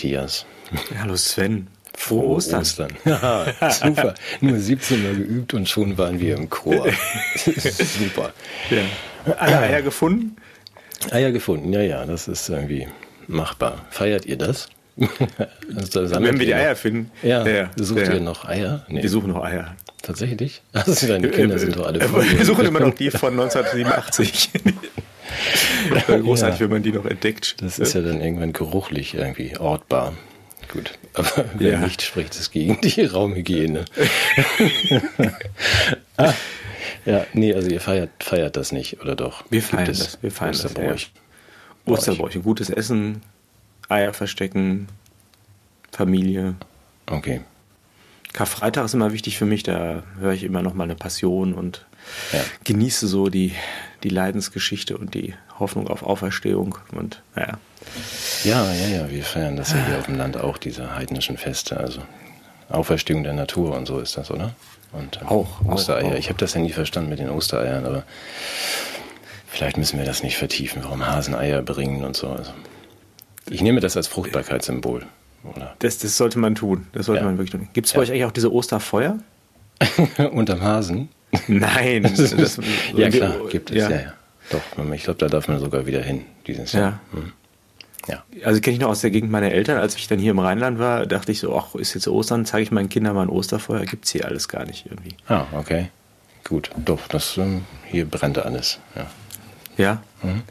Hallo Matthias. Hallo Sven. Frohe Ostern. Ostern. Ja, super. Nur 17 Mal geübt und schon waren wir im Chor. super. Ja. Alle Eier gefunden? Eier gefunden, ja, ja, das ist irgendwie machbar. Feiert ihr das? also, Wenn wir die Eier finden. Ja, ja. sucht ja. ihr noch Eier? Nee. Wir suchen noch Eier. Tatsächlich? Also deine Kinder sind doch alle voll. Wir suchen immer noch die von 1987. Großartig, ja. wenn man die noch entdeckt. Das ist ja dann irgendwann geruchlich irgendwie ortbar. Gut, aber wer ja. nicht spricht, es gegen die Raumhygiene. ah, ja, nee, also ihr feiert, feiert das nicht, oder doch? Wir feiern das. Wir feiern Osterbräuch. das. Osterbräuch. Ein gutes Essen, Eier verstecken, Familie. Okay. Karfreitag ist immer wichtig für mich, da höre ich immer noch mal eine Passion und ja. genieße so die, die Leidensgeschichte und die Hoffnung auf Auferstehung und naja. Ja, ja, ja, wir feiern das ja hier auf dem Land auch, diese heidnischen Feste, also Auferstehung der Natur und so ist das, oder? Und ähm, auch Ostereier. Auch, Ich habe das ja nie verstanden mit den Ostereiern, aber vielleicht müssen wir das nicht vertiefen, warum Hasen Eier bringen und so. Also, ich nehme das als Fruchtbarkeitssymbol. Oder? Das, das sollte man tun. Das sollte ja. man wirklich tun. Gibt es bei ja. euch eigentlich auch diese Osterfeuer? Unterm Hasen? Nein. Das, das, ja, klar, gibt es, ja, ja. Doch, ich glaube, da darf man sogar wieder hin dieses Jahr. Ja. Hm. Ja. Also kenne ich noch aus der Gegend meiner Eltern, als ich dann hier im Rheinland war, dachte ich so, ach, ist jetzt Ostern, zeige ich meinen Kindern mal ein Osterfeuer, gibt es hier alles gar nicht irgendwie. Ah, okay. Gut, doch, das ähm, hier brennt alles. Ja. Ja. Mhm.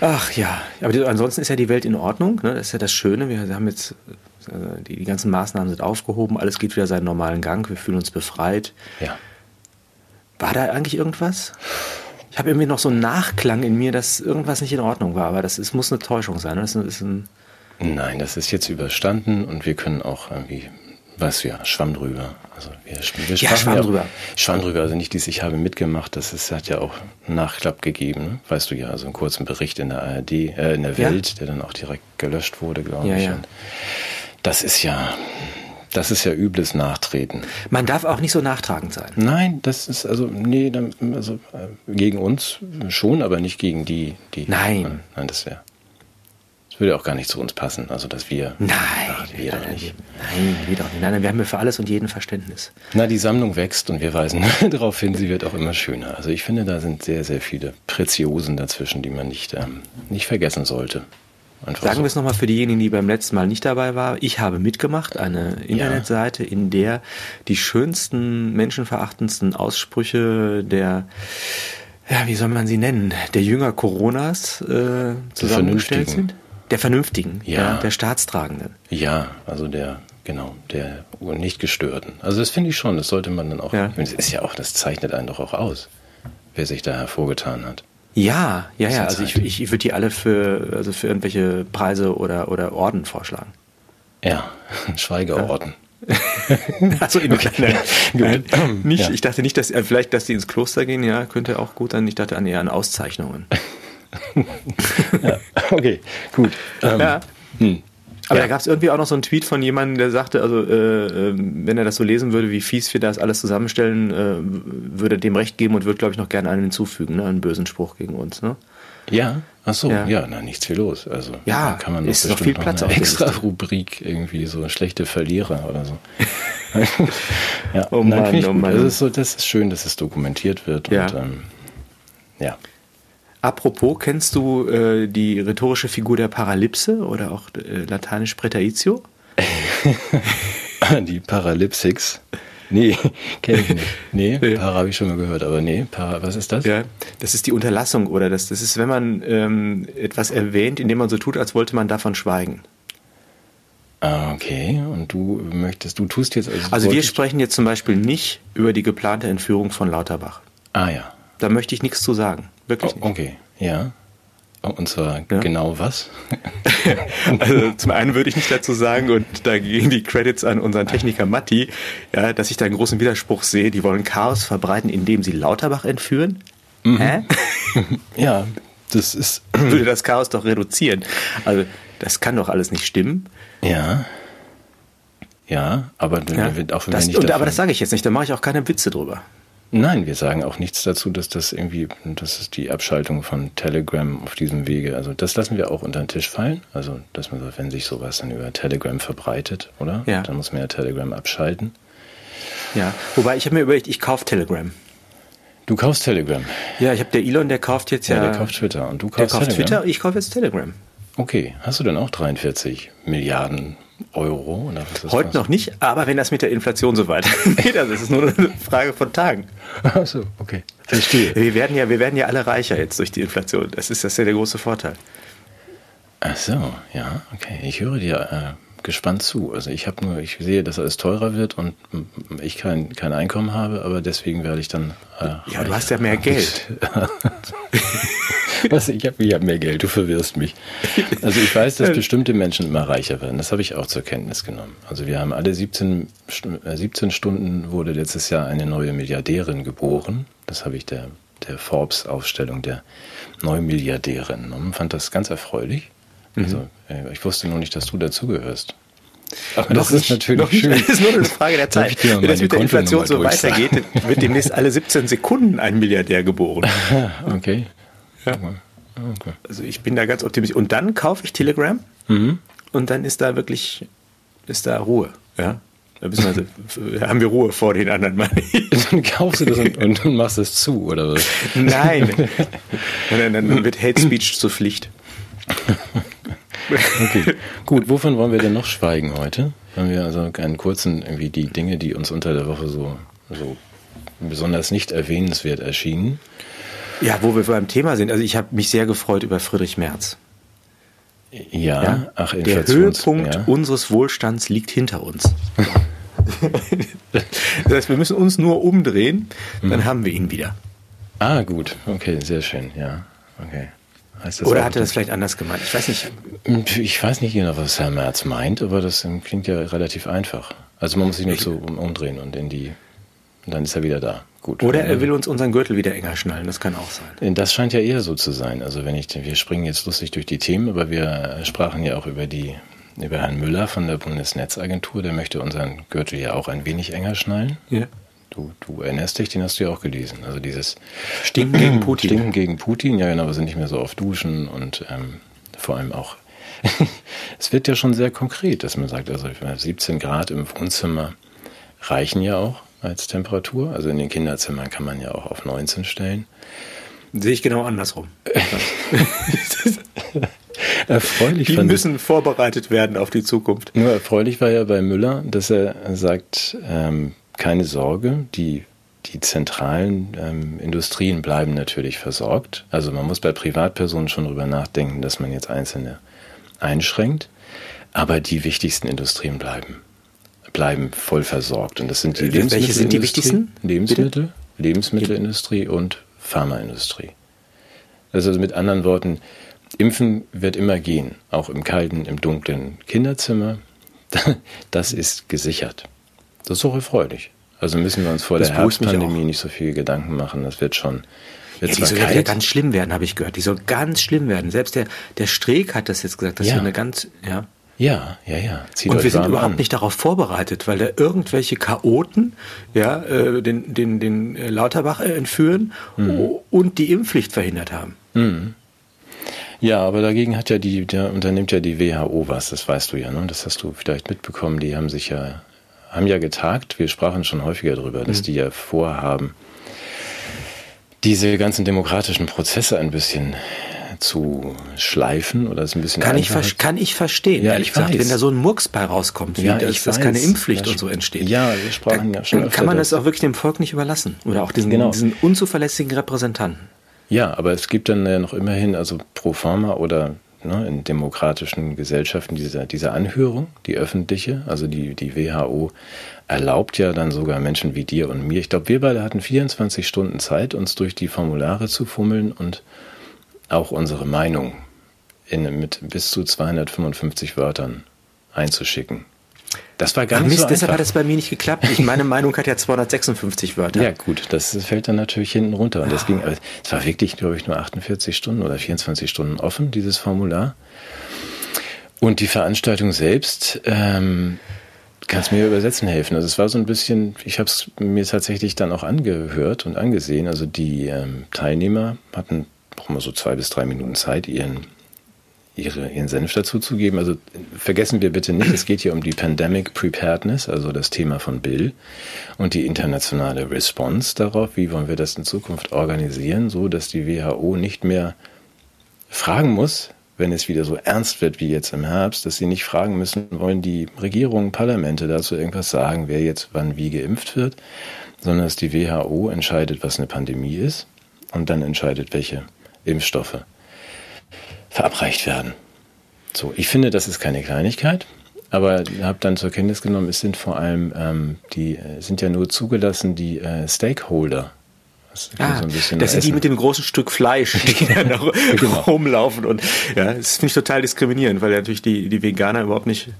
Ach ja, aber ansonsten ist ja die Welt in Ordnung. Ne? Das ist ja das Schöne. Wir haben jetzt, äh, die, die ganzen Maßnahmen sind aufgehoben, alles geht wieder seinen normalen Gang, wir fühlen uns befreit. Ja. War da eigentlich irgendwas? Ich habe irgendwie noch so einen Nachklang in mir, dass irgendwas nicht in Ordnung war, aber das ist, muss eine Täuschung sein. Das ist ein Nein, das ist jetzt überstanden und wir können auch irgendwie was wir, Schwamm drüber. Also wir, wir ja, Schwamm ja drüber. Schwamm drüber, also nicht dies, ich habe mitgemacht, das ist, hat ja auch Nachklapp gegeben, ne? weißt du ja, also einen kurzen Bericht in der ARD, äh, in der Welt, ja. der dann auch direkt gelöscht wurde, glaube ja, ich. Ja. Das ist ja, das ist ja übles Nachtreten. Man darf auch nicht so nachtragend sein. Nein, das ist also, nee, also äh, gegen uns schon, aber nicht gegen die, die. Nein. Nein, das wäre. Das würde auch gar nicht zu uns passen, also dass wir. Nein, ach, wir doch nicht. Nein, wir doch nicht. Nein, wir haben ja für alles und jeden Verständnis. Na, die Sammlung wächst und wir weisen darauf hin, sie wird auch immer schöner. Also ich finde, da sind sehr, sehr viele Preziosen dazwischen, die man nicht, ähm, nicht vergessen sollte. Einfach Sagen so. wir es nochmal für diejenigen, die beim letzten Mal nicht dabei waren. Ich habe mitgemacht, eine Internetseite, ja. in der die schönsten, menschenverachtendsten Aussprüche der ja, wie soll man sie nennen, der Jünger Coronas äh, zusammengestellt sind. Der Vernünftigen, ja. ja. der Staatstragenden. Ja, also der, genau, der nicht gestörten. Also das finde ich schon, das sollte man dann auch, ja. das ist ja auch, das zeichnet einen doch auch aus, wer sich da hervorgetan hat. Ja, ja, ja, also ich, ich, ich würde die alle für, also für irgendwelche Preise oder, oder Orden vorschlagen. Ja, Schweigeorden. also in okay. nein, nicht, ja. Ich dachte nicht, dass äh, vielleicht, dass die ins Kloster gehen, ja, könnte auch gut sein. Ich dachte an eher an Auszeichnungen. ja, okay, gut. Ähm, ja. Hm. Aber ja. da gab es irgendwie auch noch so einen Tweet von jemandem, der sagte, also äh, ähm, wenn er das so lesen würde, wie fies wir das alles zusammenstellen, äh, würde dem recht geben und würde, glaube ich, noch gerne einen hinzufügen, ne? einen bösen Spruch gegen uns. Ne? Ja, ach so, ja, ja na, nichts viel los. Also ja, kann man ist noch viel Platz noch eine extra Rubrik irgendwie so schlechte Verlierer oder so. ja, oh Mann, nein, oh Mann. Das ist so, das ist schön, dass es dokumentiert wird ja. und ähm, ja. Apropos, kennst du äh, die rhetorische Figur der Paralypse oder auch äh, lateinisch Präteritio? die Paralypsix. Nee, kenne ich nicht. Nee, nee. Para habe ich schon mal gehört, aber nee, Para, was ist das? Ja, das ist die Unterlassung oder das, das ist, wenn man ähm, etwas erwähnt, indem man so tut, als wollte man davon schweigen. Ah, okay. Und du möchtest, du tust jetzt. Also, also wir sprechen jetzt zum Beispiel nicht über die geplante Entführung von Lauterbach. Ah ja. Da möchte ich nichts zu sagen. Wirklich oh, Okay, ja. Und zwar ja. genau was? also zum einen würde ich nicht dazu sagen, und da gehen die Credits an unseren Techniker Matti, ja, dass ich da einen großen Widerspruch sehe. Die wollen Chaos verbreiten, indem sie Lauterbach entführen. Mhm. Hä? ja, das ist. würde das Chaos doch reduzieren. Also, das kann doch alles nicht stimmen. Ja. Ja, aber ja, auch wenn das, ich. Und, aber das sage ich jetzt nicht, da mache ich auch keine Witze drüber. Nein, wir sagen auch nichts dazu, dass das irgendwie, das ist die Abschaltung von Telegram auf diesem Wege. Also das lassen wir auch unter den Tisch fallen. Also, dass man sagt, wenn sich sowas dann über Telegram verbreitet, oder? Ja. Dann muss man ja Telegram abschalten. Ja, wobei ich habe mir überlegt, ich kaufe Telegram. Du kaufst Telegram. Ja, ich habe der Elon, der kauft jetzt ja. Ja, der kauft Twitter und du der kaufst kauft Telegram. Twitter, ich kaufe jetzt Telegram. Okay, hast du denn auch 43 Milliarden Euro? Oder was ist Heute noch nicht, aber wenn das mit der Inflation so weitergeht, also es ist nur eine Frage von Tagen. Ach so, okay. Verstehe. Wir werden ja, wir werden ja alle reicher jetzt durch die Inflation. Das ist das ist ja der große Vorteil. Ach so, ja, okay. Ich höre dir äh, gespannt zu. Also ich habe nur, ich sehe, dass alles teurer wird und ich kein, kein Einkommen habe, aber deswegen werde ich dann. Äh, Ja, du hast ja mehr Geld. Was? Ich habe ich hab mehr Geld, du verwirrst mich. Also ich weiß, dass bestimmte Menschen immer reicher werden. Das habe ich auch zur Kenntnis genommen. Also wir haben alle 17, Stu- äh, 17 Stunden wurde letztes Jahr eine neue Milliardärin geboren. Das habe ich der, der Forbes-Aufstellung der Neumilliardärin entnommen. Fand das ganz erfreulich. Also äh, ich wusste nur nicht, dass du dazugehörst. Aber das ist natürlich noch nicht. schön. Das ist nur eine Frage der Zeit. Wenn das mit der Inflation so weitergeht, wird demnächst alle 17 Sekunden ein Milliardär geboren. Okay. Ja. okay. Also ich bin da ganz optimistisch. Und dann kaufe ich Telegram Mhm. und dann ist da wirklich, ist da Ruhe. Ja. Da also, haben wir Ruhe vor den anderen, meine ich. Dann kaufst du das und, und, und machst es zu, oder was? Nein. Dann, dann wird Hate Speech zur Pflicht. Okay. Gut, wovon wollen wir denn noch schweigen heute? Wollen wir also einen kurzen, irgendwie die Dinge, die uns unter der Woche so, so besonders nicht erwähnenswert erschienen? Ja, wo wir beim Thema sind. Also ich habe mich sehr gefreut über Friedrich Merz. Ja, Ja? ach, Der Höhepunkt ja. unseres Wohlstands liegt hinter uns. das heißt, wir müssen uns nur umdrehen, dann Mhm. haben wir ihn wieder. Ah, gut, okay, sehr schön, ja. Okay. Oder hat er das vielleicht anders gemeint? Ich weiß nicht. Ich weiß nicht genau, was Herr Merz meint, aber das ähm, klingt ja relativ einfach. Also man muss sich nur so um- umdrehen und in die, und dann ist er wieder da. Gut. Oder er will uns unseren Gürtel wieder enger schnallen. Das kann auch sein. Das scheint ja eher so zu sein. Also wenn ich, wir springen jetzt lustig durch die Themen, aber wir sprachen ja auch über die, über Herrn Müller von der Bundesnetzagentur. Der möchte unseren Gürtel ja auch ein wenig enger schnallen. Ja. Du, du erinnerst dich, den hast du ja auch gelesen. Also dieses Stinken gegen Putin. Stinken gegen Putin, ja genau, wir sind nicht mehr so oft duschen und ähm, vor allem auch, es wird ja schon sehr konkret, dass man sagt, also 17 Grad im Wohnzimmer reichen ja auch als Temperatur. Also in den Kinderzimmern kann man ja auch auf 19 stellen. Sehe ich genau andersrum. Erfreulich Die fand ich- müssen vorbereitet werden auf die Zukunft. Nur erfreulich war ja bei Müller, dass er sagt, ähm, keine Sorge, die, die zentralen ähm, Industrien bleiben natürlich versorgt. Also man muss bei Privatpersonen schon drüber nachdenken, dass man jetzt einzelne einschränkt, aber die wichtigsten Industrien bleiben bleiben voll versorgt. Und das sind die Äh, welche sind die Lebensmittelindustrie, wichtigsten? Lebensmittel, Lebensmittelindustrie und Pharmaindustrie. Also mit anderen Worten, Impfen wird immer gehen, auch im kalten, im dunklen Kinderzimmer. Das ist gesichert. Das ist auch erfreulich. Also müssen wir uns vor Das der Herbstpandemie nicht so viel Gedanken machen. Das wird schon. Ja, die soll ja ganz schlimm werden, habe ich gehört. Die soll ganz schlimm werden. Selbst der, der Streeck hat das jetzt gesagt. Das Ja. ist eine ganz, ja. ja, ja, ja. Zieht Und wir sind überhaupt an. nicht darauf vorbereitet, weil da irgendwelche Chaoten ja, äh, den, den, den Lauterbach entführen Mhm. und die Impfpflicht verhindert haben. Ja, aber dagegen hat ja die, der unternimmt ja die WHO was, das weißt du ja, ne? Das hast du vielleicht mitbekommen. Die haben sich ja, haben ja getagt. Wir sprachen schon häufiger darüber, dass die ja vorhaben, diese ganzen demokratischen Prozesse ein bisschen zu schleifen oder es ein bisschen Kann ich, kann ich verstehen, Ja, ehrlich ich gesagt, weiß. wenn da so ein Murks bei rauskommt, wie Ja, dass, ich dass keine Impfpflicht Ja, und so entsteht. ja, wir sprachen dann, ja schon dann kann man das auch wirklich dem Volk nicht überlassen. Oder auch diesen, Genau. diesen unzuverlässigen Repräsentanten. Ja, aber es gibt dann ja noch immerhin, also pro forma oder ne, in demokratischen Gesellschaften diese, diese Anhörung, die öffentliche, also die, die WHO erlaubt ja dann sogar Menschen wie dir und mir. Ich glaube, wir beide hatten 24 Stunden Zeit, uns durch die Formulare zu fummeln und auch unsere Meinung in, mit bis zu 255 Wörtern einzuschicken. Das war gar Ach nicht Mist, so deshalb hat es bei mir nicht geklappt. Ich, meine Meinung hat ja 256 Wörter. Ja, gut, das fällt dann natürlich hinten runter. Und das ging, aber es war wirklich, glaube ich, nur 48 Stunden oder 24 Stunden offen, dieses Formular. Und die Veranstaltung selbst, ähm, Kannst mir übersetzen helfen. Also es war so ein bisschen, ich habe es mir tatsächlich dann auch angehört und angesehen. Also die ähm, Teilnehmer hatten auch mal so zwei bis drei Minuten Zeit, ihren, ihre, ihren Senf dazu zu geben. Also vergessen wir bitte nicht, es geht hier um die Pandemic Preparedness, also das Thema von Bill und die internationale Response darauf. Wie wollen wir das in Zukunft organisieren, so dass die WHO nicht mehr fragen muss, wenn es wieder so ernst wird wie jetzt im Herbst, dass sie nicht fragen müssen, wollen die Regierungen, Parlamente dazu irgendwas sagen, wer jetzt wann wie geimpft wird, sondern dass die WHO entscheidet, was eine Pandemie ist und dann entscheidet, welche Impfstoffe verabreicht werden. So, ich finde, das ist keine Kleinigkeit, aber habe dann zur Kenntnis genommen, es sind vor allem ähm, die äh, sind ja nur zugelassen die äh, Stakeholder das, ah, so das sind essen. die mit dem großen Stück Fleisch, die dann da genau. rumlaufen. Und ja, das finde ich total diskriminierend, weil ja natürlich die, die Veganer überhaupt nicht.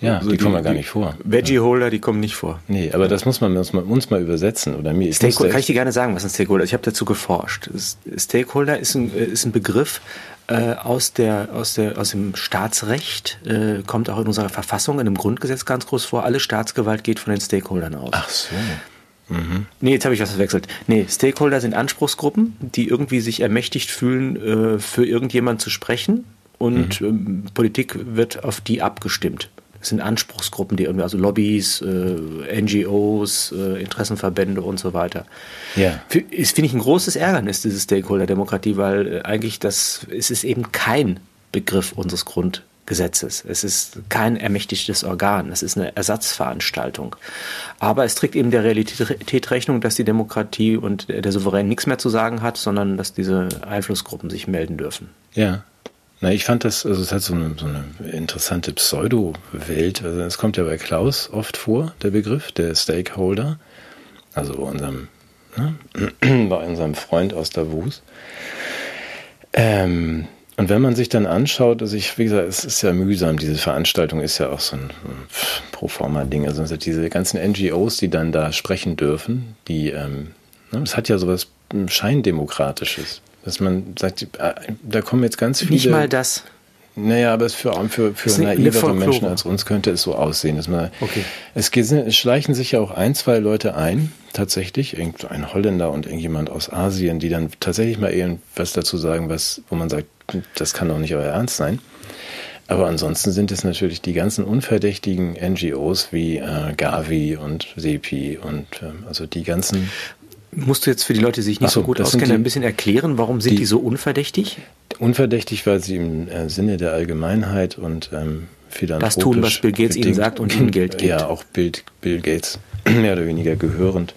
Ja, also die, die, kommen ja gar nicht vor. Veggie-Holder, die kommen nicht vor. Nee, aber das muss man uns mal, uns mal übersetzen. Oder mir Stakeholder, kann ich dir gerne sagen, was ein Stakeholder ist? Ich habe dazu geforscht. Stakeholder ist ein, ist ein Begriff äh, aus, der, aus, der, aus dem Staatsrecht, äh, kommt auch in unserer Verfassung, in dem Grundgesetz ganz groß vor. Alle Staatsgewalt geht von den Stakeholdern aus. Ach so. Mhm. Nee, jetzt habe ich was verwechselt. Nee, Stakeholder sind Anspruchsgruppen, die irgendwie sich ermächtigt fühlen, äh, für irgendjemand zu sprechen und mhm. ähm, Politik wird auf die abgestimmt. Das sind Anspruchsgruppen, die irgendwie, also Lobbys, äh, NGOs, äh, Interessenverbände und so weiter. Ja. Ist, finde ich, ein großes Ärgernis, diese Stakeholder-Demokratie, weil äh, eigentlich das, es ist eben kein Begriff unseres Grund, Gesetzes. Es ist kein ermächtigtes Organ, es ist eine Ersatzveranstaltung. Aber es trägt eben der Realität Rechnung, dass die Demokratie und der Souverän nichts mehr zu sagen hat, sondern dass diese Einflussgruppen sich melden dürfen. Ja. Na, ich fand das, also es hat so eine, so eine interessante Pseudo-Welt. Also es kommt ja bei Klaus oft vor, der Begriff, der Stakeholder. Also bei unserem, ne, bei unserem Freund aus Davos. Ähm, und wenn man sich dann anschaut, also ich, wie gesagt, es ist ja mühsam, diese Veranstaltung ist ja auch so ein Proforma-Ding. Also diese ganzen NGOs, die dann da sprechen dürfen, die, ähm, ne, es hat ja sowas Scheindemokratisches. Dass man sagt, äh, da kommen jetzt ganz viele. Nicht mal das. Naja, aber für, für, für naivere Menschen als uns könnte es so aussehen. Dass man, okay. es, es schleichen sich ja auch ein, zwei Leute ein, tatsächlich, ein Holländer und irgendjemand aus Asien, die dann tatsächlich mal irgendwas dazu sagen, was, wo man sagt, das kann doch nicht euer Ernst sein. Aber ansonsten sind es natürlich die ganzen unverdächtigen NGOs wie äh, Gavi und SEPI und ähm, also die ganzen. Musst du jetzt für die Leute, die sich nicht so, so gut auskennen, die, ein bisschen erklären, warum sind die, die, so unverdächtig? Unverdächtig, weil sie im äh, Sinne der Allgemeinheit und ähm, philanthropisch... Das tun, was Bill Gates ihnen sagt und ihnen Geld gibt. Ja, auch Bill, Bill Gates mehr oder weniger gehörend.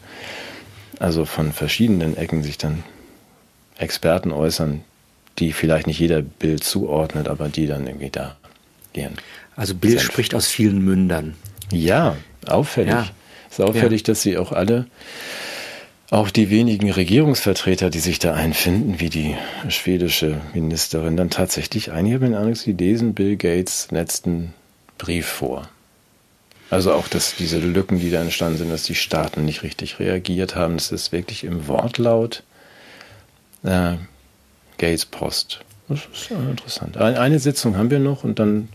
Also von verschiedenen Ecken sich dann Experten äußern, die vielleicht nicht jeder Bild zuordnet, aber die dann irgendwie da gehen. Also Bill Senf. spricht aus vielen Mündern. Ja, auffällig. Ja. Es ist auffällig, ja. dass sie auch alle, auch die wenigen Regierungsvertreter, die sich da einfinden, wie die schwedische Ministerin, dann tatsächlich einige, wenn Alex, die lesen Bill Gates letzten Brief vor. Also auch, dass diese Lücken, die da entstanden sind, dass die Staaten nicht richtig reagiert haben, das ist wirklich im Wortlaut äh, Gates Post. Das ist interessant. Eine Sitzung haben wir noch und dann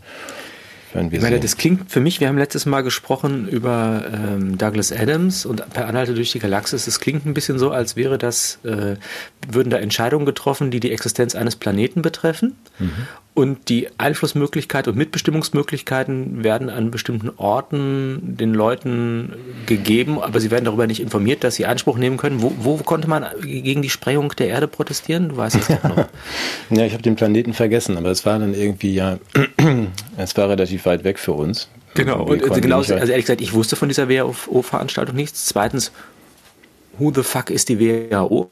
werden wir ich meine, Das klingt für mich, wir haben letztes Mal gesprochen über ähm, Douglas Adams und per Anhalte durch die Galaxis. Es klingt ein bisschen so, als wäre das, äh, würden da Entscheidungen getroffen, die die Existenz eines Planeten betreffen. Mhm. Und die Einflussmöglichkeiten und Mitbestimmungsmöglichkeiten werden an bestimmten Orten den Leuten gegeben, aber sie werden darüber nicht informiert, dass sie Anspruch nehmen können. Wo, wo konnte man gegen die Sprengung der Erde protestieren? Du weißt es doch noch. ja, ich habe den Planeten vergessen, aber es war dann irgendwie ja, es war relativ weit weg für uns. Genau, und genau, also ehrlich gesagt, ich wusste von dieser WHO-Veranstaltung nichts. Zweitens, who the fuck ist die WHO?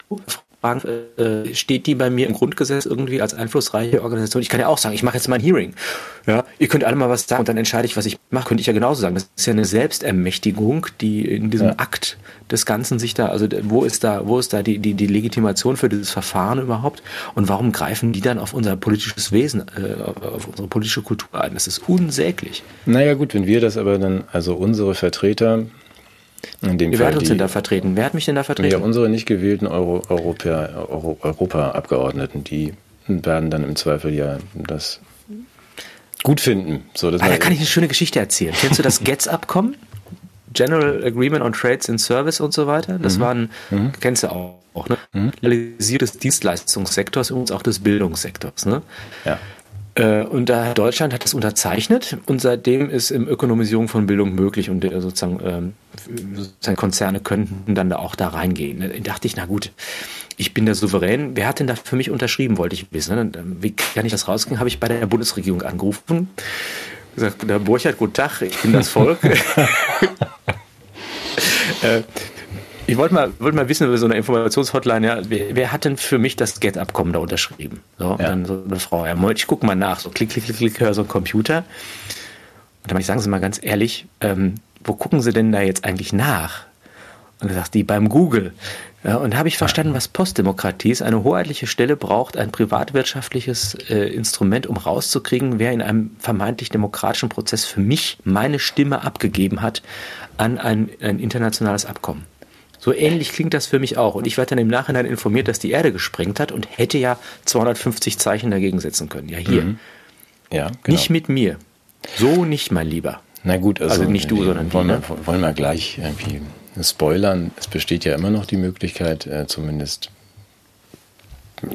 Äh, steht die bei mir im Grundgesetz irgendwie als einflussreiche Organisation? Ich kann ja auch sagen, ich mache jetzt mal ein Hearing. Ja, ihr könnt alle mal was sagen und dann entscheide ich, was ich mache. Könnte ich ja genauso sagen. Das ist ja eine Selbstermächtigung, die in diesem ja. Akt des Ganzen sich da, also wo ist da, wo ist da die, die, die Legitimation für dieses Verfahren überhaupt? Und warum greifen die dann auf unser politisches Wesen, äh, auf unsere politische Kultur ein? Das ist unsäglich. Naja gut, wenn wir das aber dann, also unsere Vertreter in dem Wer Fall hat uns denn da vertreten? Wer hat mich denn da vertreten? Ja, unsere nicht gewählten Euro, Europa, Euro, Europa-Abgeordneten, die werden dann im Zweifel ja das gut finden. So, ah, da kann ich eine schöne Geschichte erzählen. Kennst du das GETS-Abkommen? General Agreement on Trades in Service und so weiter. Das mhm. war ein, mhm. kennst du auch, auch ne? Mhm. Realisiertes Dienstleistungssektors und auch des Bildungssektors. Ne? Ja. Äh, und da Deutschland hat das unterzeichnet und seitdem ist im Ökonomisierung von Bildung möglich und äh, sozusagen, ähm, sozusagen Konzerne könnten dann da auch da reingehen. Da dachte ich, na gut, ich bin der Souverän. Wer hat denn da für mich unterschrieben, wollte ich wissen. Ne? Wie kann ich das rauskriegen? Habe ich bei der Bundesregierung angerufen. Gesagt, der Burchard, guten Tag, ich bin das Volk. ich wollte mal, wollte mal wissen über so eine Informationshotline, ja, wer, wer hat denn für mich das Get-Abkommen da unterschrieben? So, ja. dann so eine Frau, ja, ich gucke mal nach, so klick, klick, klick, klick, höre so ein Computer. Und dann meine ich, sagen Sie mal ganz ehrlich, ähm, wo gucken Sie denn da jetzt eigentlich nach? Und dann sagt die beim Google. Ja, und habe ich verstanden, was Postdemokratie ist. Eine hoheitliche Stelle braucht ein privatwirtschaftliches äh, Instrument, um rauszukriegen, wer in einem vermeintlich demokratischen Prozess für mich meine Stimme abgegeben hat an ein, ein internationales Abkommen. So ähnlich klingt das für mich auch. Und ich werde dann im Nachhinein informiert, dass die Erde gesprengt hat und hätte ja 250 Zeichen dagegen setzen können. Ja, hier. Mhm. Ja, genau. Nicht mit mir. So nicht, mein Lieber. Na gut, also, also nicht du, sondern wollen, wir, ne? wollen wir gleich irgendwie spoilern. Es besteht ja immer noch die Möglichkeit, äh, zumindest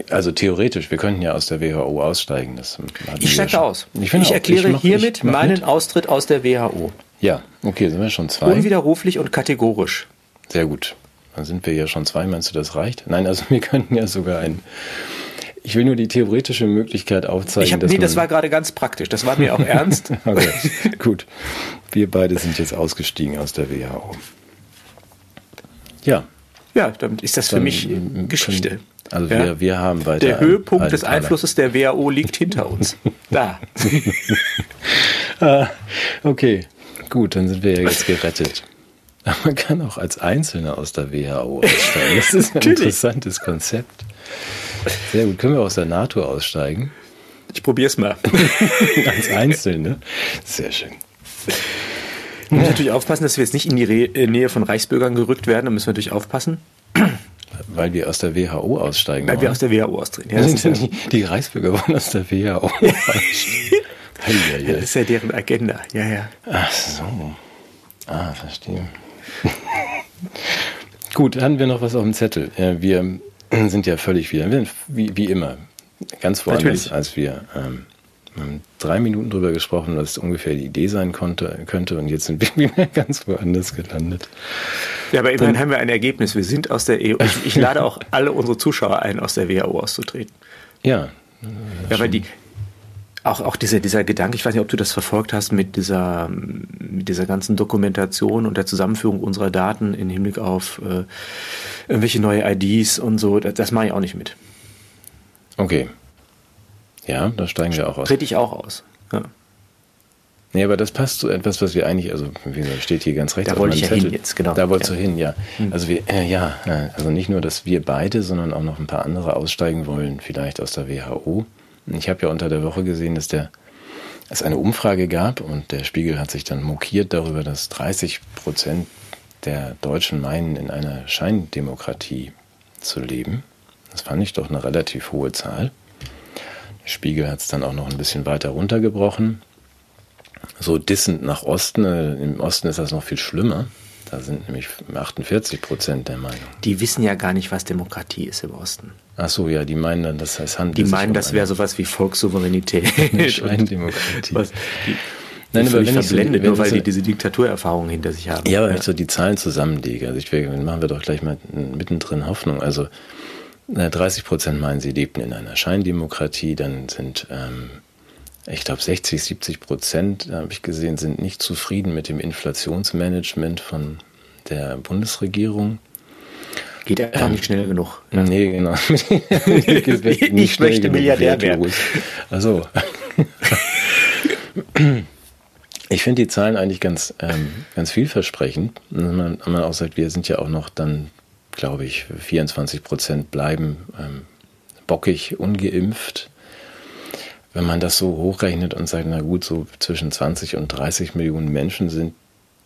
also theoretisch, wir könnten ja aus der WHO aussteigen. Das ich steige aus. Ich, ich erkläre ich mach, hiermit ich meinen mit. Austritt aus der WHO. Ja, okay, sind wir schon zwei. Unwiderruflich und kategorisch. Sehr gut. Dann sind wir ja schon zwei. Meinst du, das reicht? Nein, also wir könnten ja sogar ein. Ich will nur die theoretische Möglichkeit aufzeigen. Ich hab, nee, das war gerade ganz praktisch. Das war mir auch ernst. okay, gut. Wir beide sind jetzt ausgestiegen aus der WHO. Ja. Ja, damit ist das für mich Geschichte. Können, also ja? wir, wir haben weiter. Der Höhepunkt des Einflusses der WHO liegt hinter uns. Da. ah, okay, gut, dann sind wir ja jetzt gerettet. Aber man kann auch als Einzelner aus der WHO aussteigen. Das ist ein interessantes Konzept. Sehr gut. Können wir aus der NATO aussteigen? Ich probiere es mal. als Einzelne. Sehr schön. Wir müssen natürlich aufpassen, dass wir jetzt nicht in die Re äh, Nähe von Reichsbürgern gerückt werden. Da müssen wir natürlich aufpassen. Weil wir aus der WHO aussteigen Weil wollen. wir aus der WHO austreten. Ja, das die, die Reichsbürger wollen aus der WHO aussteigen. ja, das ist ja deren Agenda. Ja, ja. Ach so. Ah, verstehe. Gut, hatten wir noch was auf dem Zettel. Wir sind ja völlig wieder, wie, wie immer, ganz woanders, Natürlich. als wir ähm, haben drei Minuten drüber gesprochen, was ungefähr die Idee sein konnte, könnte und jetzt sind wir wieder ganz woanders gelandet. Ja, aber immerhin Dann, haben wir ein Ergebnis. Wir sind aus der EU. Ich, ich lade auch alle unsere Zuschauer ein, aus der WHO auszutreten. Ja. Ja, weil die, auch, auch dieser, dieser Gedanke, ich weiß nicht, ob du das verfolgt hast mit dieser, mit dieser ganzen Dokumentation und der Zusammenführung unserer Daten im Hinblick auf äh, irgendwelche neue IDs und so, das, das mache ich auch nicht mit. Okay. Ja, da steigen wir auch aus. Trete ich auch aus. Ja. Nee, aber das passt zu etwas, was wir eigentlich, also wie gesagt, steht hier ganz rechts. Da wollte ich ja Zettel. hin jetzt, genau. Da wolltest ja. du hin, ja. Hm. Also wir, äh, ja, äh, also nicht nur, dass wir beide, sondern auch noch ein paar andere aussteigen wollen, vielleicht aus der WHO. Ich habe ja unter der Woche gesehen, dass der es eine Umfrage gab und der Spiegel hat sich dann mokiert darüber, dass 30 Prozent der Deutschen meinen, in einer Scheindemokratie zu leben. Das fand ich doch eine relativ hohe Zahl. Spiegel hat es dann auch noch ein bisschen weiter runtergebrochen. So dissend nach Osten, äh, im Osten ist das noch viel schlimmer. Da sind nämlich 48 Prozent der Meinung. Die wissen ja gar nicht, was Demokratie ist im Osten. Ach so, ja, die meinen dann, das heißt Handel. Die meinen, das wäre sowas wie Volkssouveränität. Scheindemokratie. Was, die, Nein, aber wenn verblendet, so, nur weil so, die diese Diktaturerfahrungen hinter sich haben. Ja, aber wenn ich so die Zahlen zusammenlege, also ich machen wir doch gleich mal mittendrin Hoffnung. Also 30 Prozent meinen, sie lebten in einer Scheindemokratie, dann sind, ähm, ich glaube, 60, 70 Prozent, habe ich gesehen, sind nicht zufrieden mit dem Inflationsmanagement von der Bundesregierung. Geht einfach ähm, nicht schnell genug. Ja. Nee, genau. ich möchte Milliardär werden. Also. Ich finde die Zahlen eigentlich ganz, ähm, ganz vielversprechend. Wenn man, man auch sagt, wir sind ja auch noch dann glaube ich, 24 Prozent bleiben ähm, bockig, ungeimpft. Wenn man das so hochrechnet und sagt, na gut, so zwischen 20 und 30 Millionen Menschen sind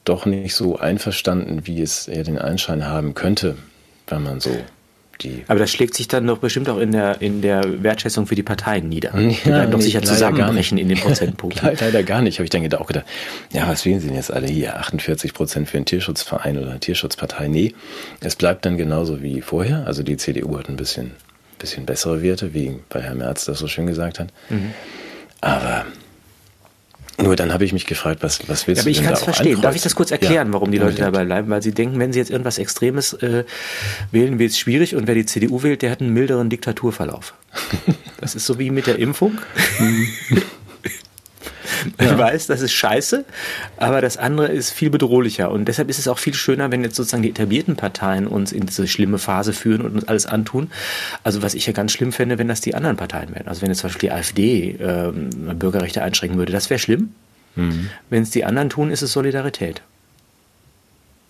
doch nicht so einverstanden, wie es eher den Anschein haben könnte, wenn man so die. Aber das schlägt sich dann doch bestimmt auch in der, in der Wertschätzung für die Parteien nieder. Ja, die werden doch sicher zusammenbrechen in den Prozentpunkten. leider gar nicht, habe ich dann gedacht, auch gedacht, ja, was wählen Sie denn jetzt alle hier? 48 Prozent für einen Tierschutzverein oder eine Tierschutzpartei? Nee, es bleibt dann genauso wie vorher. Also die CDU hat ein bisschen, bisschen bessere Werte, wie bei Herrn Merz das so schön gesagt hat. Mhm. Aber nur dann habe ich mich gefragt, was, was willst ja, aber du denn ich kann es verstehen. Ankreuzen? Darf ich das kurz erklären, ja, warum die Leute dabei bleiben? Weil sie denken, wenn sie jetzt irgendwas Extremes äh, wählen, wird es schwierig und wer die CDU wählt, der hat einen milderen Diktaturverlauf. das ist so wie mit der Impfung. Man ja. weiß, das ist scheiße, aber das andere ist viel bedrohlicher. Und deshalb ist es auch viel schöner, wenn jetzt sozusagen die etablierten Parteien uns in diese schlimme Phase führen und uns alles antun. Also was ich ja ganz schlimm fände, wenn das die anderen Parteien wären. Also wenn jetzt zum Beispiel die AfD ähm, Bürgerrechte einschränken würde, das wäre schlimm. Mhm. Wenn es die anderen tun, ist es Solidarität.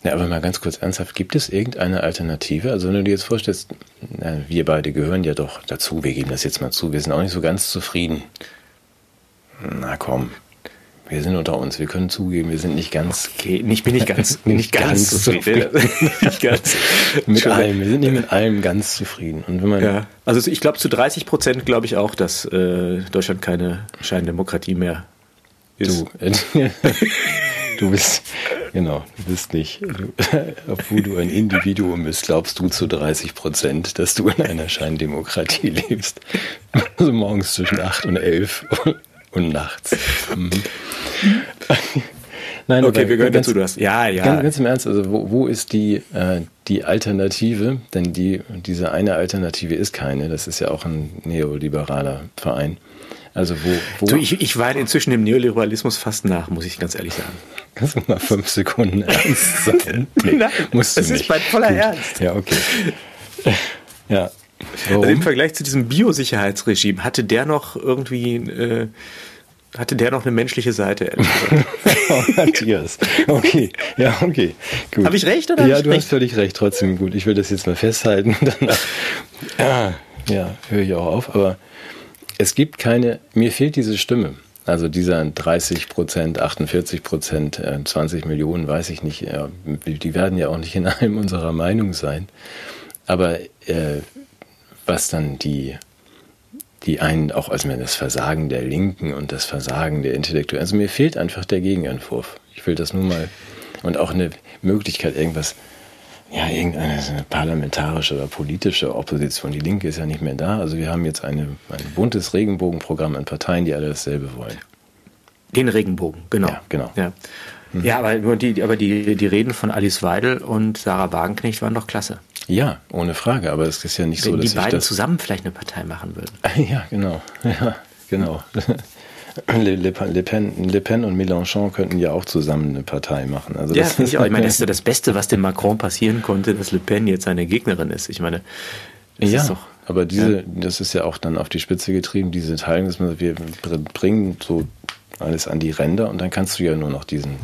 Ja, aber mal ganz kurz ernsthaft, gibt es irgendeine Alternative? Also wenn du dir jetzt vorstellst, na, wir beide gehören ja doch dazu, wir geben das jetzt mal zu, wir sind auch nicht so ganz zufrieden. Na komm, wir sind unter uns, wir können zugeben, wir sind nicht ganz. Okay, ich bin nicht ganz, nicht ganz zufrieden. nicht ganz. mit allem, wir sind nicht mit allem ganz zufrieden. Und wenn man ja, also ich glaube zu 30 Prozent glaube ich auch, dass äh, Deutschland keine Scheindemokratie mehr ist. Du, äh, du bist, genau, du bist nicht, du, obwohl du ein Individuum bist, glaubst du zu 30 Prozent, dass du in einer Scheindemokratie lebst. Also morgens zwischen 8 und 11 und nachts. Mhm. Nein, okay, wir gehören ganz, dazu. Du hast, ja, ja. Ganz, ganz im Ernst, also wo, wo ist die, äh, die Alternative? Denn die, diese eine Alternative ist keine. Das ist ja auch ein neoliberaler Verein. Also wo, wo du, ich, ich weine inzwischen dem Neoliberalismus fast nach, muss ich ganz ehrlich sagen. Kannst du mal fünf Sekunden ernst sein? Nee, Nein, musst das ist bei voller Gut. Ernst. Ja, okay. Ja, Warum? Also im Vergleich zu diesem Biosicherheitsregime hatte der noch irgendwie äh, hatte der noch eine menschliche Seite. oh, Matthias. Okay, ja, okay. Gut. Habe ich recht oder? Ja, du recht? hast völlig recht. Trotzdem gut. Ich will das jetzt mal festhalten. Danach, ah, ja, höre ich auch auf. Aber es gibt keine. Mir fehlt diese Stimme. Also dieser 30 Prozent, 48 Prozent, 20 Millionen, weiß ich nicht. Die werden ja auch nicht in allem unserer Meinung sein. Aber äh, was dann die, die einen auch, also das Versagen der Linken und das Versagen der Intellektuellen, also mir fehlt einfach der Gegenentwurf. Ich will das nur mal, und auch eine Möglichkeit, irgendwas, ja, irgendeine parlamentarische oder politische Opposition. Die Linke ist ja nicht mehr da. Also wir haben jetzt eine, ein buntes Regenbogenprogramm an Parteien, die alle dasselbe wollen. Den Regenbogen, genau. Ja, genau. Ja. Mhm. Ja, aber, die, aber die, die Reden von Alice Weidel und Sarah Wagenknecht waren doch klasse. Ja, ohne Frage, aber es ist ja nicht Wenn so, dass die beiden zusammen vielleicht eine Partei machen würden. Ja, genau. Ja, genau. Le, Le, Le, Pen, Le Pen und Mélenchon könnten ja auch zusammen eine Partei machen. Also ja, das ich auch. Ich meine, das ist ja das Beste, was dem Macron passieren konnte, dass Le Pen jetzt seine Gegnerin ist. Ich meine, ja, doch, aber diese, ja. das ist ja auch dann auf die Spitze getrieben, diese Teilung, dass man, wir bringen so alles an die Ränder und dann kannst du ja nur noch diesen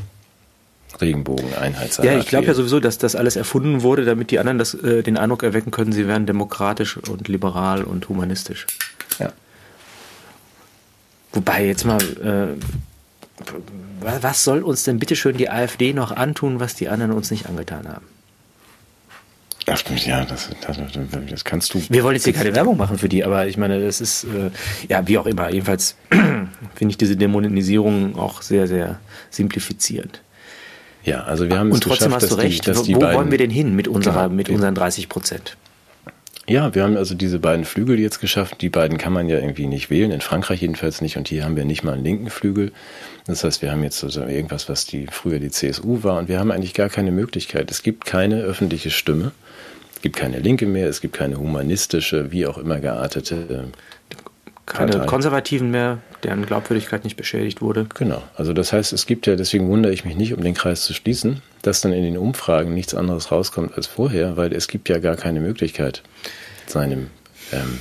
Regenbogen-Einheitssalat. Ja, ich glaube ja sowieso, dass das alles erfunden wurde, damit die anderen das, äh, den Eindruck erwecken können, sie wären demokratisch und liberal und humanistisch. Ja. Wobei jetzt mal, äh, was soll uns denn bitteschön die AfD noch antun, was die anderen uns nicht angetan haben? Ja, das, das, das, kannst du. Wir wollen jetzt hier keine Werbung machen für die, aber ich meine, das ist, äh, ja, wie auch immer. Jedenfalls finde ich diese Dämonisierung auch sehr, sehr simplifizierend. Ja, also wir haben Und trotzdem hast du recht. Die, Wo beiden, wollen wir denn hin mit unserer, genau, mit unseren 30 Prozent? Ja, wir haben also diese beiden Flügel jetzt geschafft. Die beiden kann man ja irgendwie nicht wählen, in Frankreich jedenfalls nicht. Und hier haben wir nicht mal einen linken Flügel. Das heißt, wir haben jetzt also irgendwas, was die früher die CSU war. Und wir haben eigentlich gar keine Möglichkeit. Es gibt keine öffentliche Stimme. Es gibt keine Linke mehr. Es gibt keine humanistische, wie auch immer geartete keine Partei. Konservativen mehr, deren Glaubwürdigkeit nicht beschädigt wurde. Genau. Also das heißt, es gibt ja, deswegen wundere ich mich nicht, um den Kreis zu schließen, dass dann in den Umfragen nichts anderes rauskommt als vorher, weil es gibt ja gar keine Möglichkeit, seinem ähm,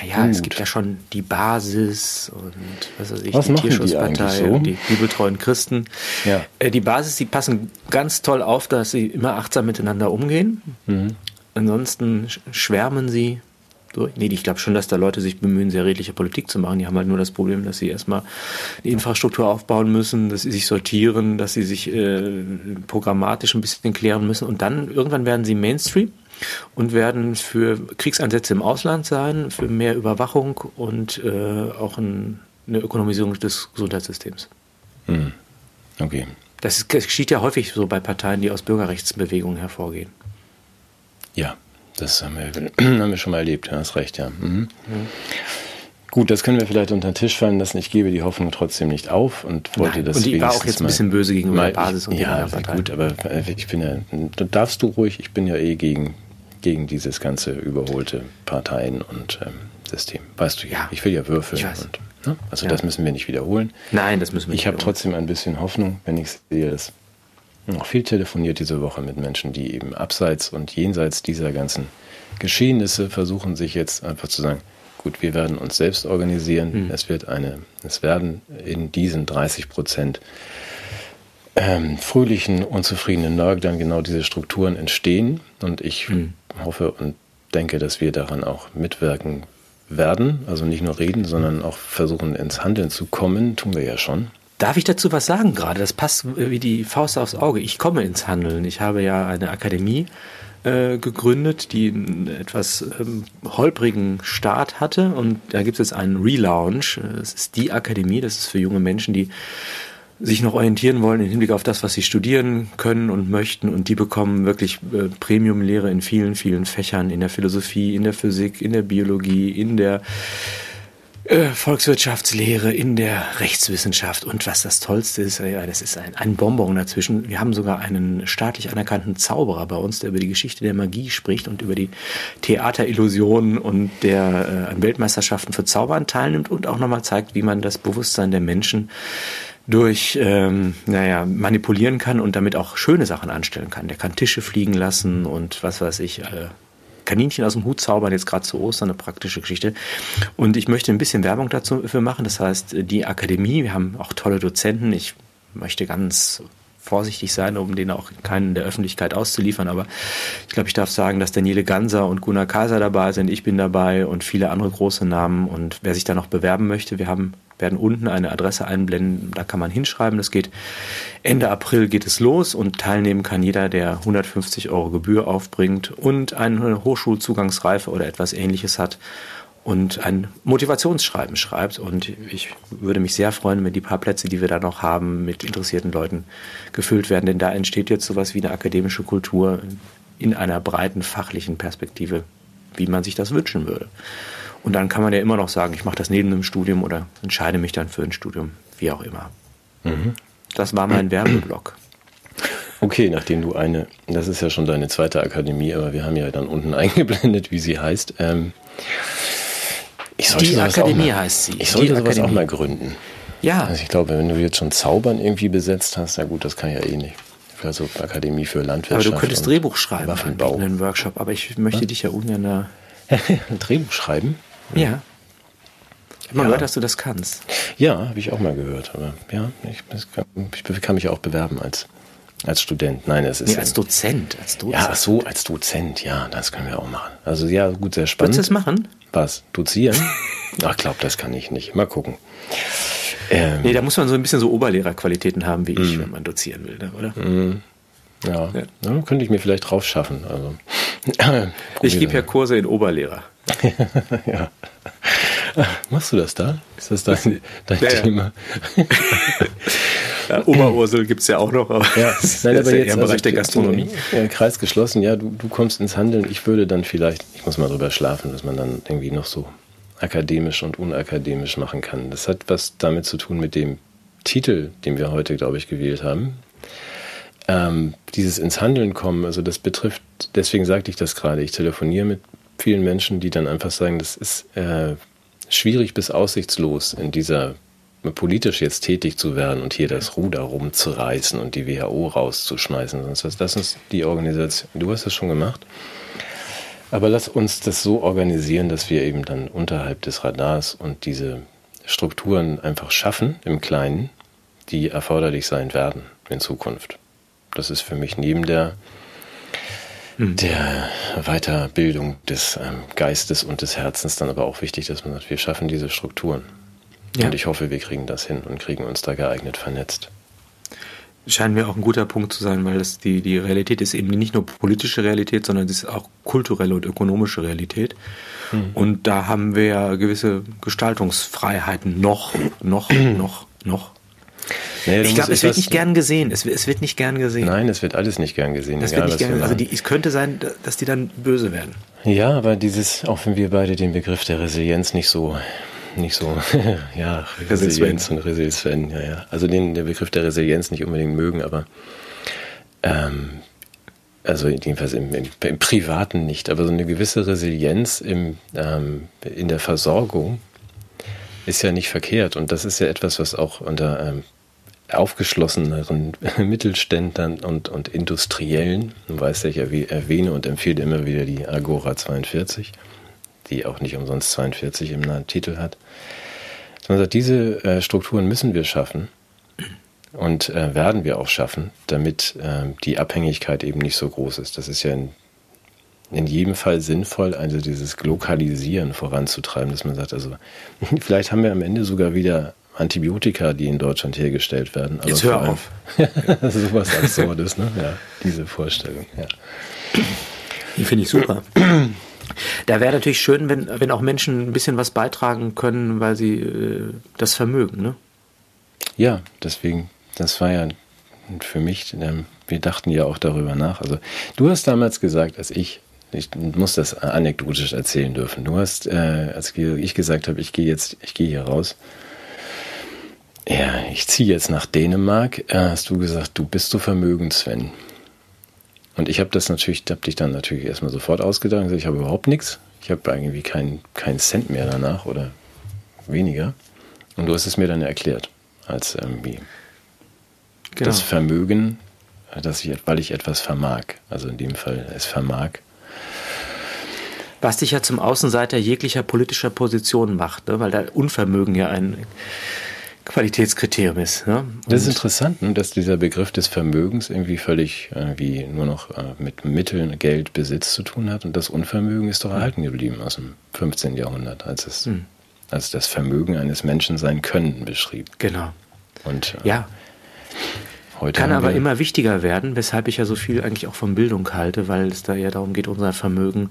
naja, Gut. es gibt ja schon die Basis und was weiß ich, was die Tierschutzpartei so? und die bibeltreuen Christen. Ja. Äh, die Basis, die passen ganz toll auf, dass sie immer achtsam miteinander umgehen. Mhm. Ansonsten schwärmen sie durch. Nee, ich glaube schon, dass da Leute sich bemühen, sehr redliche Politik zu machen. Die haben halt nur das Problem, dass sie erstmal die Infrastruktur aufbauen müssen, dass sie sich sortieren, dass sie sich äh, programmatisch ein bisschen klären müssen und dann irgendwann werden sie Mainstream und werden für Kriegseinsätze im Ausland sein, für mehr Überwachung und äh, auch ein, eine Ökonomisierung des Gesundheitssystems. Hm. Okay. Das geschieht ja häufig so bei Parteien, die aus Bürgerrechtsbewegungen hervorgehen. Ja, das haben wir, haben wir schon mal erlebt, du hast recht, ja. Mhm. Mhm. Gut, das können wir vielleicht unter den Tisch fallen lassen. Ich gebe die Hoffnung trotzdem nicht auf und wollte Nein, das Und die war auch jetzt ein bisschen böse gegenüber der Basis und Ja, gut, aber äh, ich bin ja, darfst du ruhig, ich bin ja eh gegen, gegen dieses ganze überholte Parteien und ähm, System. Weißt du ja, ich will ja würfeln. Und, ne? Also ja. das müssen wir nicht wiederholen. Nein, das müssen wir nicht Ich habe trotzdem ein bisschen Hoffnung, wenn ich sehe, dass noch viel telefoniert diese Woche mit Menschen, die eben abseits und jenseits dieser ganzen Geschehnisse versuchen, sich jetzt einfach zu sagen, gut, wir werden uns selbst organisieren. Mhm. Es wird eine, es werden in diesen 30 Prozent ähm, fröhlichen, unzufriedenen Nörglern genau diese Strukturen entstehen. Und ich mhm. hoffe und denke, dass wir daran auch mitwirken werden. Also nicht nur reden, sondern auch versuchen, ins Handeln zu kommen. Tun wir ja schon. Darf ich dazu was sagen gerade? Das passt wie die Faust aufs Auge. Ich komme ins Handeln. Ich habe ja eine Akademie äh, gegründet, die einen etwas ähm, holprigen Start hatte. Und da gibt es jetzt einen Relaunch. Das ist die Akademie. Das ist für junge Menschen, die sich noch orientieren wollen im Hinblick auf das, was sie studieren können und möchten. Und die bekommen wirklich äh, Premium-Lehre in vielen, vielen Fächern, in der Philosophie, in der Physik, in der Biologie, in der Volkswirtschaftslehre, in der Rechtswissenschaft und was das Tollste ist, ja, das ist ein, ein Bonbon dazwischen. Wir haben sogar einen staatlich anerkannten Zauberer bei uns, der über die Geschichte der Magie spricht und über die Theaterillusionen und der äh, an Weltmeisterschaften für Zaubern teilnimmt und auch nochmal zeigt, wie man das Bewusstsein der Menschen durch ähm, naja, manipulieren kann und damit auch schöne Sachen anstellen kann. Der kann Tische fliegen lassen und was weiß ich, äh, Kaninchen aus dem Hut zaubern, jetzt gerade zu Ostern, eine praktische Geschichte. Und ich möchte ein bisschen Werbung dazu machen. Das heißt, die Akademie, wir haben auch tolle Dozenten. Ich möchte ganz vorsichtig sein, um den auch keinen der Öffentlichkeit auszuliefern. Aber ich glaube, ich darf sagen, dass Daniele Ganser und Gunnar Kaiser dabei sind. Ich bin dabei und viele andere große Namen. Und wer sich da noch bewerben möchte, wir haben werden unten eine Adresse einblenden, da kann man hinschreiben. Das geht Ende April geht es los und teilnehmen kann jeder, der 150 Euro Gebühr aufbringt und eine Hochschulzugangsreife oder etwas ähnliches hat und ein Motivationsschreiben schreibt. Und ich würde mich sehr freuen, wenn die paar Plätze, die wir da noch haben, mit interessierten Leuten gefüllt werden. Denn da entsteht jetzt sowas wie eine akademische Kultur in einer breiten fachlichen Perspektive, wie man sich das wünschen würde. Und dann kann man ja immer noch sagen, ich mache das neben dem Studium oder entscheide mich dann für ein Studium, wie auch immer. Mhm. Das war mein Werbeblock. Okay, nachdem du eine, das ist ja schon deine zweite Akademie, aber wir haben ja dann unten eingeblendet, wie sie heißt. Ähm, die Akademie mal, heißt sie. Ich sollte die sowas Akademie. auch mal gründen. Ja. Also ich glaube, wenn du jetzt schon Zaubern irgendwie besetzt hast, ja gut, das kann ja eh nicht. Also Akademie für Landwirtschaft. Aber du könntest Drehbuch schreiben, einen Workshop. Aber ich möchte ja? dich ja ungern da. Drehbuch schreiben? Ja. Ich habe mal ja. gehört, dass du das kannst. Ja, habe ich auch mal gehört. Aber ja, ich, ich kann mich auch bewerben als, als Student. Nein, es ist. Nee, als Dozent, als Dozent. Ja, so, als Dozent, ja, das können wir auch machen. Also ja, gut, sehr spannend. Willst du das machen? Was? Dozieren? Ach, glaub, das kann ich nicht. Mal gucken. Ähm, nee, da muss man so ein bisschen so Oberlehrerqualitäten haben wie ich, mm. wenn man dozieren will, ne, oder? Mm. Ja. ja. ja. könnte ich mir vielleicht drauf schaffen. Also, ich gebe ja Kurse in Oberlehrer. ja. Machst du das da? Ist das dein, dein ja, Thema? Ja, Oberursel gibt es ja auch noch, aber ja, nein, aber jetzt, im Bereich also, der Gastronomie. Ja, Kreis geschlossen, ja, du, du kommst ins Handeln. Ich würde dann vielleicht, ich muss mal drüber schlafen, dass man dann irgendwie noch so akademisch und unakademisch machen kann. Das hat was damit zu tun mit dem Titel, den wir heute, glaube ich, gewählt haben. Ähm, dieses ins Handeln kommen, also das betrifft, deswegen sagte ich das gerade, ich telefoniere mit vielen Menschen, die dann einfach sagen, das ist äh, schwierig bis aussichtslos in dieser politisch jetzt tätig zu werden und hier das Ruder rumzureißen und die WHO rauszuschmeißen. Sonst was. Das ist die Organisation. Du hast das schon gemacht. Aber lass uns das so organisieren, dass wir eben dann unterhalb des Radars und diese Strukturen einfach schaffen im Kleinen, die erforderlich sein werden in Zukunft. Das ist für mich neben der mhm. der Weiterbildung des ähm, Geistes und des Herzens dann aber auch wichtig, dass man sagt, wir schaffen diese Strukturen. Ja. Und ich hoffe, wir kriegen das hin und kriegen uns da geeignet vernetzt. Scheint mir auch ein guter Punkt zu sein, weil das die, die Realität ist eben nicht nur politische Realität, sondern es ist auch kulturelle und ökonomische Realität. Mhm. Und da haben wir ja gewisse Gestaltungsfreiheiten noch, noch, noch, noch. Naja, ich glaube, es wird nicht gern gesehen. Es, es, wird nicht gern gesehen. Nein, es wird alles nicht gern gesehen. Das egal, wird nicht gern, also die, es könnte sein, dass die dann böse werden. Ja, aber dieses, auch wenn wir beide den Begriff der Resilienz nicht so nicht so, ja, Resilienz und Resilienz, ja, ja. Also den, der Begriff der Resilienz nicht unbedingt mögen, aber ähm, also jedenfalls im, im, im, Privaten nicht, aber so eine gewisse Resilienz im, ähm, in der Versorgung ist ja nicht verkehrt und das ist ja etwas, was auch unter ähm, aufgeschlosseneren Mittelständlern und, und Industriellen, du weißt ja, ich erwähne und empfehle immer wieder die Agora 42, die auch nicht umsonst 42 im Titel hat. Sondern diese äh, Strukturen müssen wir schaffen und äh, werden wir auch schaffen, damit äh, die Abhängigkeit eben nicht so groß ist. Das ist ja in, in jedem Fall sinnvoll, also dieses Lokalisieren voranzutreiben, dass man sagt, also vielleicht haben wir am Ende sogar wieder Antibiotika, die in Deutschland hergestellt werden. Aber Jetzt hör auf. das ist sowas Absurdes, ne? Ja, diese Vorstellung, ja. Die finde ich super. Da wäre natürlich schön, wenn, wenn auch Menschen ein bisschen was beitragen können, weil sie äh, das vermögen, ne? Ja, deswegen, das war ja für mich, wir dachten ja auch darüber nach. Also, du hast damals gesagt, als ich, ich muss das anekdotisch erzählen dürfen. Du hast, äh, als ich gesagt habe, ich gehe jetzt, ich gehe hier raus, ja, ich ziehe jetzt nach Dänemark, äh, hast du gesagt, du bist so vermögend, Sven. Und ich habe das natürlich, habe dich dann natürlich erstmal sofort ausgedacht. Ich habe überhaupt nichts. Ich habe irgendwie keinen kein Cent mehr danach oder weniger. Und du hast es mir dann erklärt, als irgendwie genau. das Vermögen, dass ich, weil ich etwas vermag. Also in dem Fall es vermag. Was dich ja zum Außenseiter jeglicher politischer Position macht, ne? weil da Unvermögen ja ein Qualitätskriterium ist. Ne? das ist interessant, ne, dass dieser Begriff des Vermögens irgendwie völlig irgendwie nur noch äh, mit Mitteln, Geld, Besitz zu tun hat und das Unvermögen ist doch erhalten geblieben aus dem 15. Jahrhundert, als es hm. als das Vermögen eines Menschen sein Können beschrieb. Genau. Und äh, ja. Heute Kann aber immer wichtiger werden, weshalb ich ja so viel eigentlich auch von Bildung halte, weil es da ja darum geht, unser Vermögen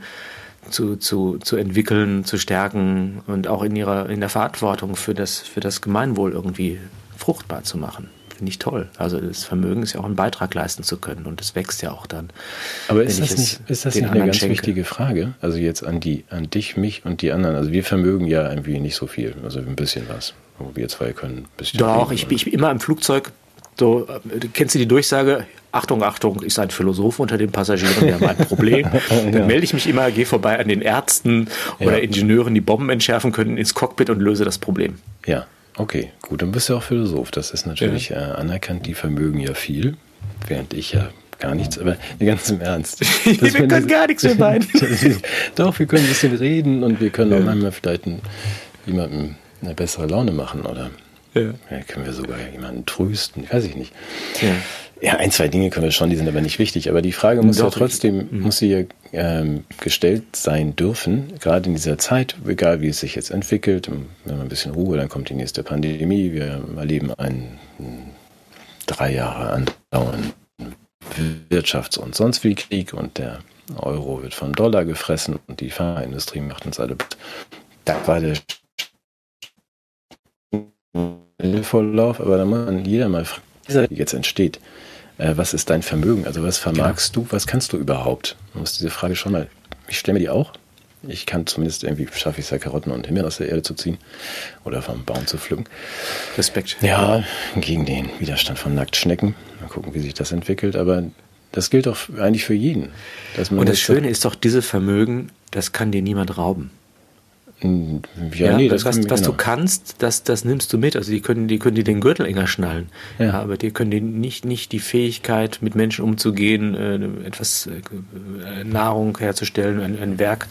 zu, zu, zu entwickeln, zu stärken und auch in ihrer in der Verantwortung für das, für das Gemeinwohl irgendwie fruchtbar zu machen. Finde ich toll. Also das Vermögen ist ja auch einen Beitrag leisten zu können und es wächst ja auch dann. Aber ist das nicht, ist das nicht eine ganz schenke. wichtige Frage? Also jetzt an die, an dich, mich und die anderen. Also wir vermögen ja irgendwie nicht so viel, also ein bisschen was. Wir zwei können ein bisschen. Doch, ich, ich bin immer im Flugzeug so, äh, kennst du die Durchsage? Achtung, Achtung, ist ein Philosoph unter den Passagieren, wir haben ein Problem. Dann ja. melde ich mich immer, gehe vorbei an den Ärzten oder ja. Ingenieuren, die Bomben entschärfen können, ins Cockpit und löse das Problem. Ja, okay, gut, dann bist du auch Philosoph. Das ist natürlich ja. äh, anerkannt, die vermögen ja viel, während ich ja gar nichts, aber ganz im Ernst. wir können gar nichts mehr beiden. Doch, wir können ein bisschen reden und wir können auch manchmal vielleicht jemandem eine bessere Laune machen oder ja. ja. können wir sogar jemanden trösten, weiß ich nicht. Ja. ja. ein, zwei Dinge können wir schon, die sind aber nicht wichtig. Aber die Frage muss Doch, ja trotzdem, ich, mhm. muss sie ähm, gestellt sein dürfen, gerade in dieser Zeit, egal wie es sich jetzt entwickelt. Wenn wir ein bisschen Ruhe, dann kommt die nächste Pandemie. Wir erleben einen drei Jahre andauernden Wirtschafts- und sonst viel Krieg und der Euro wird vom Dollar gefressen und die Pharmaindustrie macht uns alle. Da war der Vorlauf, aber da muss man jeder mal fragen, die jetzt entsteht. Äh, was ist dein Vermögen? Also was vermagst genau. du? Was kannst du überhaupt? Man muss diese Frage schon mal, ich stelle mir die auch. Ich kann zumindest irgendwie, schaffe ich es ja Karotten und Himmel aus der Erde zu ziehen oder vom Baum zu pflücken. Respekt. Ja, gegen den Widerstand von Nacktschnecken. Mal gucken, wie sich das entwickelt. Aber das gilt doch eigentlich für jeden. und das Schöne ist doch, diese Vermögen, das kann dir niemand rauben. Ja, ja nee, das was, was genau. du kannst, das, das nimmst du mit. Also die können, die können dir den Gürtel enger schnallen. Ja. ja aber die können dir nicht, nicht die Fähigkeit, mit Menschen umzugehen, äh, etwas äh, Nahrung herzustellen, ein, ein Werk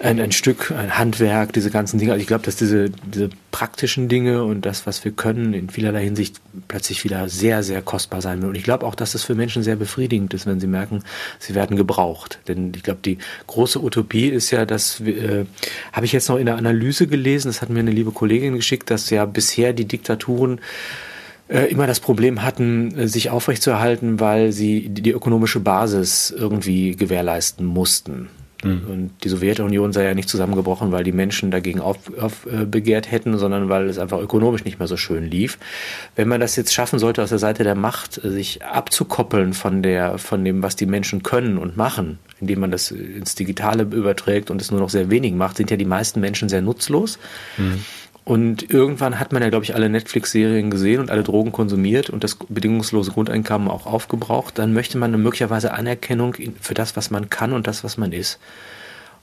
ein, ein Stück, ein Handwerk, diese ganzen Dinge. Also ich glaube, dass diese, diese praktischen Dinge und das, was wir können, in vielerlei Hinsicht plötzlich wieder sehr, sehr kostbar sein wird. Und ich glaube auch, dass das für Menschen sehr befriedigend ist, wenn sie merken, sie werden gebraucht. Denn ich glaube, die große Utopie ist ja, dass äh, habe ich jetzt noch in der Analyse gelesen, das hat mir eine liebe Kollegin geschickt, dass ja bisher die Diktaturen äh, immer das Problem hatten, äh, sich aufrechtzuerhalten, weil sie die ökonomische Basis irgendwie gewährleisten mussten. Mhm. Und die Sowjetunion sei ja nicht zusammengebrochen, weil die Menschen dagegen aufbegehrt auf, äh, hätten, sondern weil es einfach ökonomisch nicht mehr so schön lief. Wenn man das jetzt schaffen sollte, aus der Seite der Macht, sich abzukoppeln von der, von dem, was die Menschen können und machen, indem man das ins Digitale überträgt und es nur noch sehr wenig macht, sind ja die meisten Menschen sehr nutzlos. Mhm. Und irgendwann hat man ja, glaube ich, alle Netflix-Serien gesehen und alle Drogen konsumiert und das bedingungslose Grundeinkommen auch aufgebraucht. Dann möchte man möglicherweise Anerkennung für das, was man kann und das, was man ist.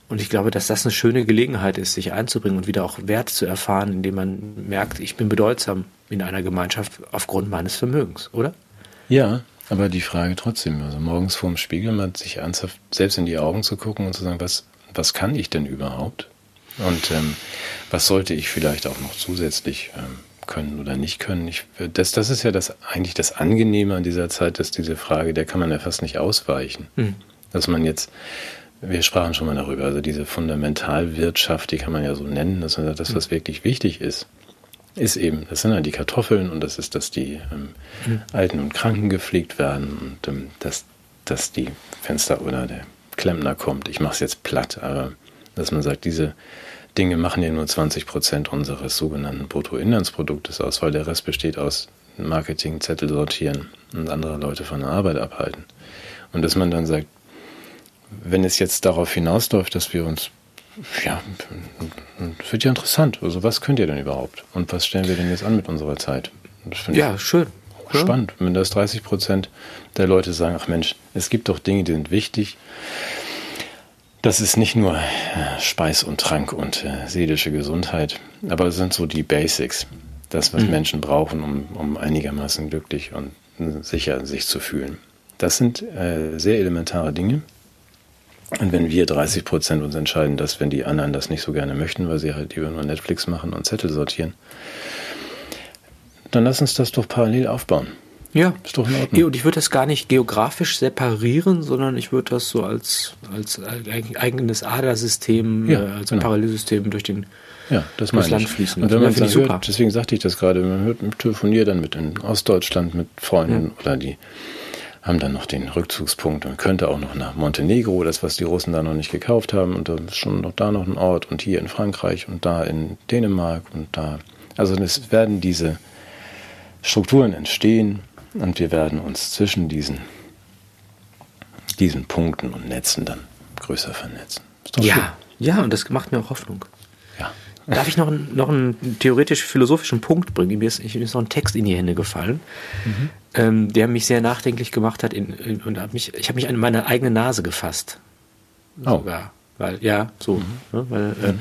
Und ich glaube, dass das eine schöne Gelegenheit ist, sich einzubringen und wieder auch Wert zu erfahren, indem man merkt, ich bin bedeutsam in einer Gemeinschaft aufgrund meines Vermögens, oder? Ja, aber die Frage trotzdem, also morgens vorm Spiegel mal sich ernsthaft selbst in die Augen zu gucken und zu sagen, was, was kann ich denn überhaupt? Und ähm, was sollte ich vielleicht auch noch zusätzlich ähm, können oder nicht können? Ich, das, das ist ja das eigentlich das Angenehme an dieser Zeit, dass diese Frage, der kann man ja fast nicht ausweichen. Mhm. Dass man jetzt, wir sprachen schon mal darüber, also diese Fundamentalwirtschaft, die kann man ja so nennen, dass das, was wirklich wichtig ist, ist eben, das sind ja die Kartoffeln und das ist, dass die ähm, mhm. Alten und Kranken gepflegt werden und ähm, dass, dass die Fenster oder der Klempner kommt. Ich mache es jetzt platt, aber dass man sagt, diese Dinge machen ja nur 20 Prozent unseres sogenannten Bruttoinlandsproduktes aus, weil der Rest besteht aus Marketing, Zettel sortieren und andere Leute von der Arbeit abhalten. Und dass man dann sagt, wenn es jetzt darauf hinausläuft, dass wir uns, ja, das wird ja interessant. Also was könnt ihr denn überhaupt? Und was stellen wir denn jetzt an mit unserer Zeit? ja, schön. Spannend, wenn das 30 Prozent der Leute sagen, ach Mensch, es gibt doch Dinge, die sind wichtig das ist nicht nur äh, Speis und Trank und äh, seelische Gesundheit, aber es sind so die Basics, das, was mhm. Menschen brauchen, um, um einigermaßen glücklich und sicher sich zu fühlen. Das sind äh, sehr elementare Dinge. Und wenn wir 30 Prozent uns entscheiden, dass wenn die anderen das nicht so gerne möchten, weil sie halt lieber nur Netflix machen und Zettel sortieren, dann lass uns das doch parallel aufbauen. Ja. Ist doch in Ordnung. Und ich würde das gar nicht geografisch separieren, sondern ich würde das so als, als eigenes Adersystem, ja, äh, als genau. Parallelsystem durch den ja, das durchs Land fließen. Und wenn man dann hört, deswegen sagte ich das gerade, man hört, telefoniert dann mit in Ostdeutschland mit Freunden ja. oder die haben dann noch den Rückzugspunkt und könnte auch noch nach Montenegro, das was die Russen da noch nicht gekauft haben und da ist schon noch da noch ein Ort und hier in Frankreich und da in Dänemark und da. Also es werden diese Strukturen entstehen und wir werden uns zwischen diesen, diesen Punkten und Netzen dann größer vernetzen. Ja, schön. ja, und das macht mir auch Hoffnung. Ja. Darf ich noch, noch einen theoretisch-philosophischen Punkt bringen? Mir ist, mir ist noch ein Text in die Hände gefallen, mhm. ähm, der mich sehr nachdenklich gemacht hat. In, in, und hab mich, ich habe mich an meine eigene Nase gefasst. Oh. Sogar. Weil, ja, so. Mhm. Ne, weil, äh, mhm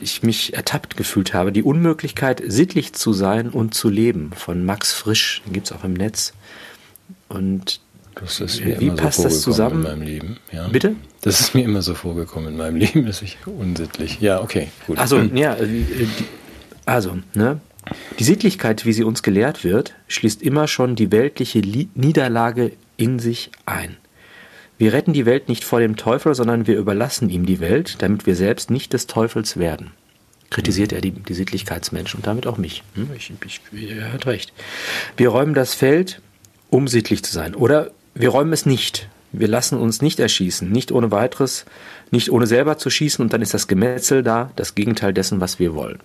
ich mich ertappt gefühlt habe. Die Unmöglichkeit, sittlich zu sein und zu leben von Max Frisch, den gibt es auch im Netz. Und wie passt so das zusammen? in meinem Leben. Ja. Bitte? Das ist mir immer so vorgekommen in meinem Leben, dass ich unsittlich. Ja, okay, gut. Also, ja, äh, also, ne? Die Sittlichkeit, wie sie uns gelehrt wird, schließt immer schon die weltliche Niederlage in sich ein. Wir retten die Welt nicht vor dem Teufel, sondern wir überlassen ihm die Welt, damit wir selbst nicht des Teufels werden. Kritisiert er die, die Sittlichkeitsmenschen und damit auch mich. Hm, ich, ich, er hat recht. Wir räumen das Feld, um sittlich zu sein. Oder wir räumen es nicht. Wir lassen uns nicht erschießen, nicht ohne weiteres, nicht ohne selber zu schießen und dann ist das Gemetzel da, das Gegenteil dessen, was wir wollen.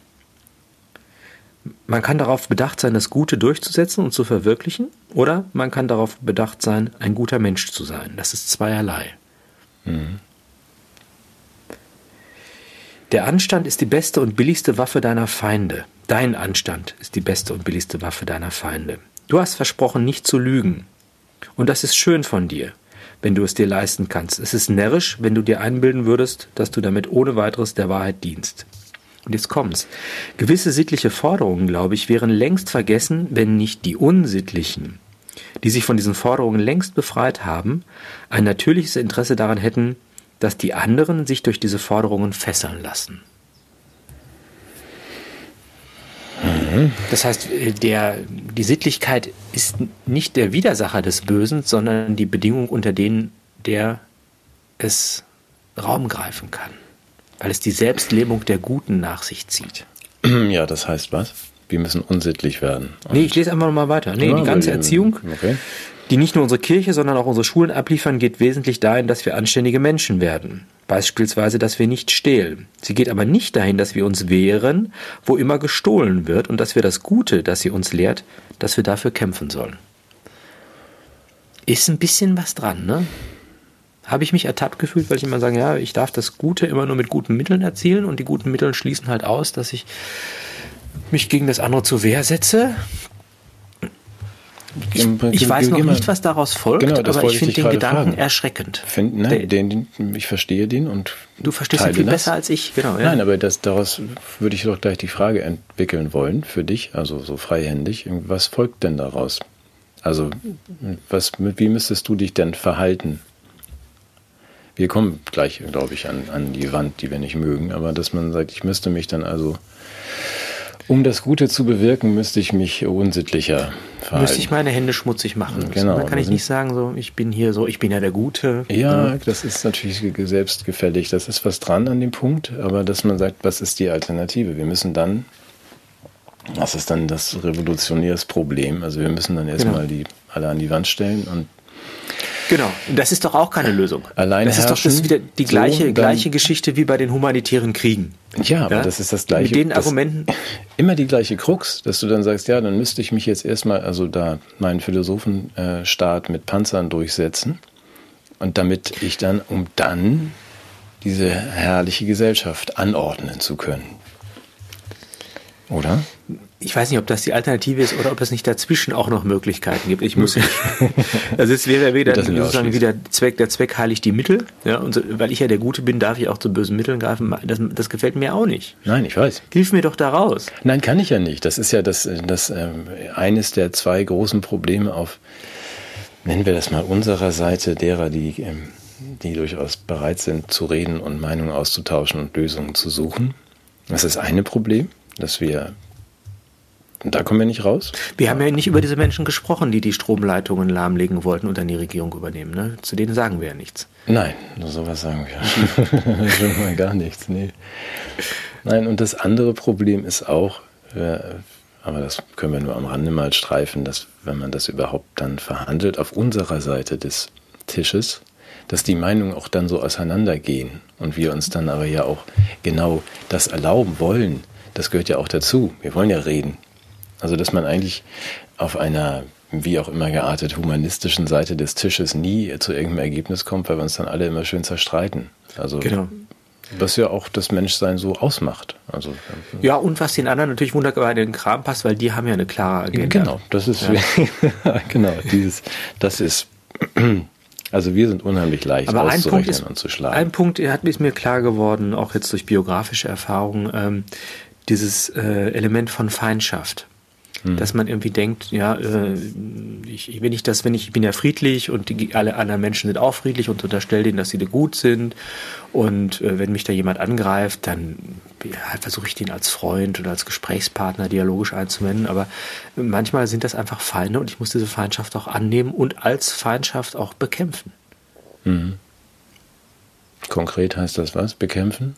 Man kann darauf bedacht sein, das Gute durchzusetzen und zu verwirklichen, oder man kann darauf bedacht sein, ein guter Mensch zu sein. Das ist zweierlei. Mhm. Der Anstand ist die beste und billigste Waffe deiner Feinde. Dein Anstand ist die beste und billigste Waffe deiner Feinde. Du hast versprochen, nicht zu lügen. Und das ist schön von dir, wenn du es dir leisten kannst. Es ist närrisch, wenn du dir einbilden würdest, dass du damit ohne weiteres der Wahrheit dienst. Und jetzt kommt's. Gewisse sittliche Forderungen, glaube ich, wären längst vergessen, wenn nicht die unsittlichen, die sich von diesen Forderungen längst befreit haben, ein natürliches Interesse daran hätten, dass die anderen sich durch diese Forderungen fesseln lassen. Das heißt, der, die Sittlichkeit ist nicht der Widersacher des Bösen, sondern die Bedingung, unter denen der es Raum greifen kann, weil es die Selbstlebung der Guten nach sich zieht. Ja, das heißt was? Wir müssen unsittlich werden. Und nee, ich lese einfach mal weiter. Nee, ja, die ganze Erziehung, okay. die nicht nur unsere Kirche, sondern auch unsere Schulen abliefern, geht wesentlich dahin, dass wir anständige Menschen werden. Beispielsweise, dass wir nicht stehlen. Sie geht aber nicht dahin, dass wir uns wehren, wo immer gestohlen wird und dass wir das Gute, das sie uns lehrt, dass wir dafür kämpfen sollen. Ist ein bisschen was dran, ne? Habe ich mich ertappt gefühlt, weil ich immer sage, ja, ich darf das Gute immer nur mit guten Mitteln erzielen und die guten Mittel schließen halt aus, dass ich mich gegen das andere zur Wehr setze. Ich, ich weiß noch nicht, was daraus folgt, genau, aber ich finde den Gedanken fragen. erschreckend. Find, nein, den, den, ich verstehe den und du verstehst ihn viel das. besser als ich, genau. Ja. Nein, aber das, daraus würde ich doch gleich die Frage entwickeln wollen für dich, also so freihändig. Was folgt denn daraus? Also was, wie müsstest du dich denn verhalten? Wir kommen gleich, glaube ich, an, an die Wand, die wir nicht mögen, aber dass man sagt, ich müsste mich dann also um das Gute zu bewirken, müsste ich mich unsittlicher verhalten. Müsste ich meine Hände schmutzig machen. Genau. Dann kann ich nicht sagen, so, ich bin hier so, ich bin ja der Gute. Ja, ja, das ist natürlich selbstgefällig. Das ist was dran an dem Punkt, aber dass man sagt, was ist die Alternative? Wir müssen dann, das ist dann das Revolutionärsproblem. Also wir müssen dann erstmal genau. die alle an die Wand stellen und Genau. Das ist doch auch keine Lösung. Allein das ist doch das wieder die gleiche, so, gleiche Geschichte wie bei den humanitären Kriegen. Ja, aber ja? das ist das gleiche. Mit den Argumenten. Immer die gleiche Krux, dass du dann sagst, ja, dann müsste ich mich jetzt erstmal, also da meinen Philosophenstaat mit Panzern durchsetzen. Und damit ich dann, um dann diese herrliche Gesellschaft anordnen zu können. Oder? Ich weiß nicht, ob das die Alternative ist oder ob es nicht dazwischen auch noch Möglichkeiten gibt. Ich muss, also es wäre wieder sozusagen wieder Zweck, der Zweck heiligt die Mittel, ja, und so, weil ich ja der Gute bin, darf ich auch zu bösen Mitteln greifen. Das, das gefällt mir auch nicht. Nein, ich weiß. Hilf mir doch da raus. Nein, kann ich ja nicht. Das ist ja das, das ähm, eines der zwei großen Probleme auf, nennen wir das mal unserer Seite derer, die, ähm, die durchaus bereit sind zu reden und Meinungen auszutauschen und Lösungen zu suchen. Das ist das eine Problem, dass wir da kommen wir nicht raus. Wir haben ja nicht über diese Menschen gesprochen, die die Stromleitungen lahmlegen wollten und dann die Regierung übernehmen. Ne? Zu denen sagen wir ja nichts. Nein, nur sowas sagen wir. schon mal gar nichts. Nee. Nein, und das andere Problem ist auch, äh, aber das können wir nur am Rande mal streifen, dass wenn man das überhaupt dann verhandelt auf unserer Seite des Tisches, dass die Meinungen auch dann so auseinandergehen und wir uns dann aber ja auch genau das erlauben wollen. Das gehört ja auch dazu. Wir wollen ja reden. Also, dass man eigentlich auf einer wie auch immer geartet humanistischen Seite des Tisches nie zu irgendeinem Ergebnis kommt, weil wir uns dann alle immer schön zerstreiten. Also genau. was ja auch das Menschsein so ausmacht. Also ja und was den anderen natürlich wunderbar in den Kram passt, weil die haben ja eine klare Agenda. Genau, das ist ja. genau dieses, das ist also wir sind unheimlich leicht Aber auszurechnen ist, und zu schlagen. Ein Punkt hat ist mir klar geworden, auch jetzt durch biografische Erfahrung, ähm, dieses äh, Element von Feindschaft. Hm. Dass man irgendwie denkt, ja, äh, ich, wenn ich das, wenn ich, ich bin ja friedlich und die, alle anderen Menschen sind auch friedlich und unterstelle denen, dass sie da gut sind. Und äh, wenn mich da jemand angreift, dann ja, versuche ich den als Freund oder als Gesprächspartner dialogisch einzuwenden. Aber manchmal sind das einfach Feinde und ich muss diese Feindschaft auch annehmen und als Feindschaft auch bekämpfen. Mhm. Konkret heißt das was? Bekämpfen?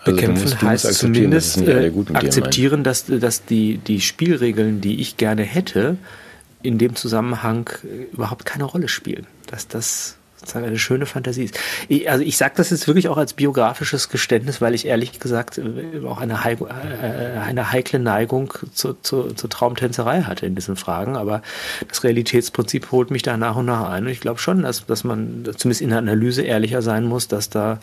Also Bekämpfen musst, heißt zumindest das äh, akzeptieren, dass, dass die, die Spielregeln, die ich gerne hätte, in dem Zusammenhang äh, überhaupt keine Rolle spielen. Dass das sozusagen eine schöne Fantasie ist. Ich, also ich sage das jetzt wirklich auch als biografisches Geständnis, weil ich ehrlich gesagt äh, auch eine, eine heikle Neigung zur, zur, zur Traumtänzerei hatte in diesen Fragen. Aber das Realitätsprinzip holt mich da nach und nach ein. Und ich glaube schon, dass, dass man zumindest in der Analyse ehrlicher sein muss, dass da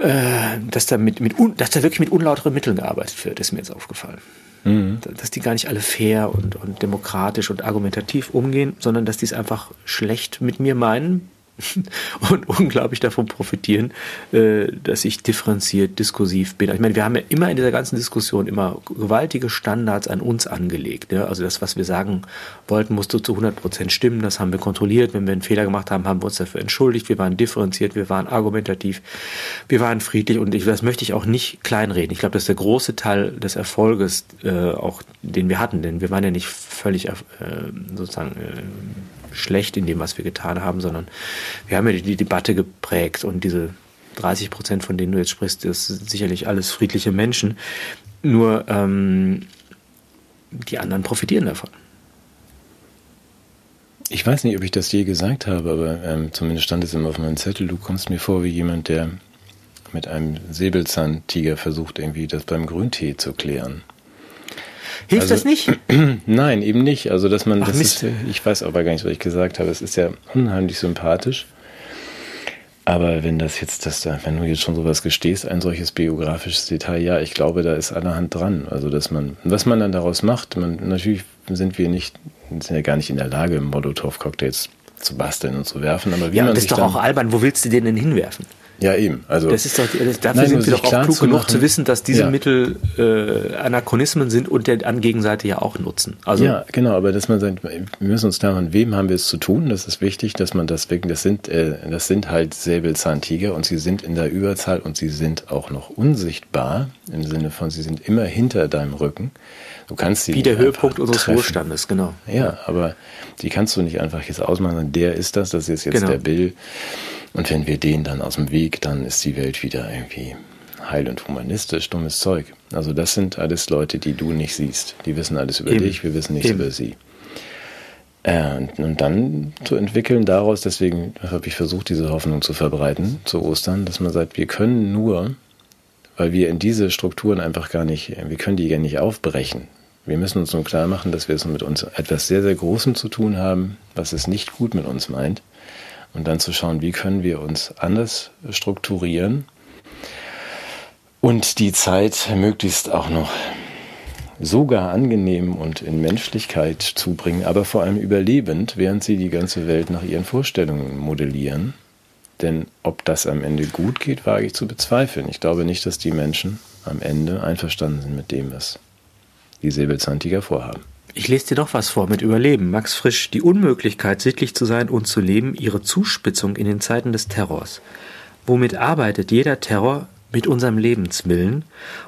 äh, dass da mit, mit dass da wirklich mit unlauteren Mitteln gearbeitet wird, ist mir jetzt aufgefallen. Mhm. Dass die gar nicht alle fair und, und demokratisch und argumentativ umgehen, sondern dass die es einfach schlecht mit mir meinen, und unglaublich davon profitieren, äh, dass ich differenziert, diskursiv bin. Ich meine, wir haben ja immer in dieser ganzen Diskussion immer gewaltige Standards an uns angelegt. Ja? Also das, was wir sagen wollten, musste zu 100 Prozent stimmen. Das haben wir kontrolliert. Wenn wir einen Fehler gemacht haben, haben wir uns dafür entschuldigt. Wir waren differenziert, wir waren argumentativ, wir waren friedlich und ich, das möchte ich auch nicht kleinreden. Ich glaube, das ist der große Teil des Erfolges, äh, auch den wir hatten, denn wir waren ja nicht völlig äh, sozusagen äh, schlecht in dem, was wir getan haben, sondern wir haben ja die, die Debatte geprägt und diese 30 Prozent, von denen du jetzt sprichst, das sind sicherlich alles friedliche Menschen. Nur ähm, die anderen profitieren davon. Ich weiß nicht, ob ich das je gesagt habe, aber ähm, zumindest stand es immer auf meinem Zettel. Du kommst mir vor wie jemand, der mit einem Säbelzahntiger versucht, irgendwie das beim Grüntee zu klären. Hilft also, das nicht? Nein, eben nicht. Also, dass man, Ach, das ist, ich weiß aber gar nicht, was ich gesagt habe. Es ist ja unheimlich sympathisch. Aber wenn das jetzt, das da, wenn du jetzt schon sowas gestehst, ein solches biografisches Detail, ja, ich glaube, da ist allerhand dran. Also, dass man, was man dann daraus macht, man, natürlich sind wir nicht, sind ja gar nicht in der Lage, Molotow-Cocktails zu basteln und zu werfen, aber wie ja, man das ist doch auch albern. Wo willst du den denn hinwerfen? Ja, eben. Also, das ist doch, das, dafür nein, sind wir doch auch klug genug machen. zu wissen, dass diese ja. Mittel äh, Anachronismen sind und der an Gegenseite ja auch nutzen. Also, ja, genau, aber dass man sagt, wir müssen uns klar machen, wem haben wir es zu tun? Das ist wichtig, dass man das wegen, das sind, äh, das sind halt Säbelzahntiger und sie sind in der Überzahl und sie sind auch noch unsichtbar, im Sinne von, sie sind immer hinter deinem Rücken. Du kannst sie Wie der Höhepunkt unseres treffen. Wohlstandes, genau. Ja, aber die kannst du nicht einfach jetzt ausmachen, der ist das, das ist jetzt genau. der Bill. Und wenn wir den dann aus dem Weg, dann ist die Welt wieder irgendwie heil und humanistisch, dummes Zeug. Also das sind alles Leute, die du nicht siehst. Die wissen alles über Eben. dich, wir wissen nichts Eben. über sie. Äh, und dann zu entwickeln daraus, deswegen habe ich versucht, diese Hoffnung zu verbreiten zu Ostern, dass man sagt, wir können nur, weil wir in diese Strukturen einfach gar nicht, wir können die gar nicht aufbrechen. Wir müssen uns nur klar machen, dass wir es mit uns etwas sehr, sehr Großem zu tun haben, was es nicht gut mit uns meint und dann zu schauen, wie können wir uns anders strukturieren und die Zeit möglichst auch noch sogar angenehm und in Menschlichkeit zubringen, aber vor allem überlebend, während sie die ganze Welt nach ihren Vorstellungen modellieren. Denn ob das am Ende gut geht, wage ich zu bezweifeln. Ich glaube nicht, dass die Menschen am Ende einverstanden sind mit dem, was die Säbelzahntiger vorhaben. Ich lese dir doch was vor mit Überleben. Max Frisch, die Unmöglichkeit, sittlich zu sein und zu leben, ihre Zuspitzung in den Zeiten des Terrors. Womit arbeitet jeder Terror? Mit unserem Lebenswillen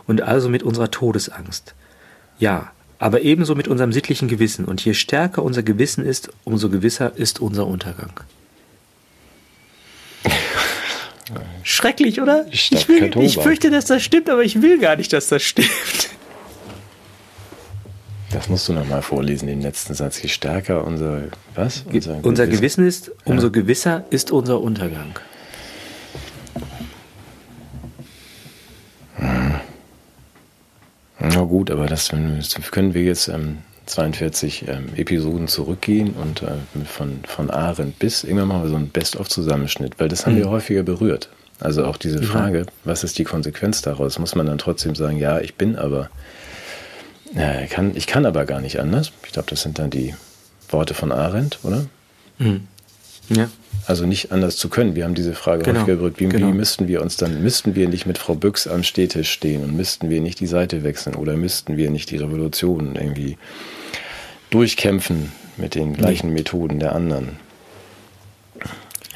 und also mit unserer Todesangst. Ja, aber ebenso mit unserem sittlichen Gewissen. Und je stärker unser Gewissen ist, umso gewisser ist unser Untergang. Schrecklich, oder? Ich, will, ich fürchte, dass das stimmt, aber ich will gar nicht, dass das stimmt. Das musst du nochmal vorlesen, den letzten Satz. Je stärker unser, was? Unser, unser Gewissen, Gewissen ist, umso ja. gewisser ist unser Untergang. Hm. Na gut, aber das können wir jetzt ähm, 42 ähm, Episoden zurückgehen und äh, von, von Arendt bis irgendwann mal so ein Best-of-Zusammenschnitt, weil das haben mhm. wir häufiger berührt. Also auch diese Frage, ja. was ist die Konsequenz daraus? Muss man dann trotzdem sagen, ja, ich bin aber ja, ich kann, ich kann aber gar nicht anders. Ich glaube, das sind dann die Worte von Arendt, oder? Mhm. Ja. Also nicht anders zu können. Wir haben diese Frage genau. häufiger gerückt. Wie, genau. wie müssten wir uns dann, müssten wir nicht mit Frau Büchs am Städtisch stehen und müssten wir nicht die Seite wechseln oder müssten wir nicht die Revolution irgendwie durchkämpfen mit den gleichen nee. Methoden der anderen?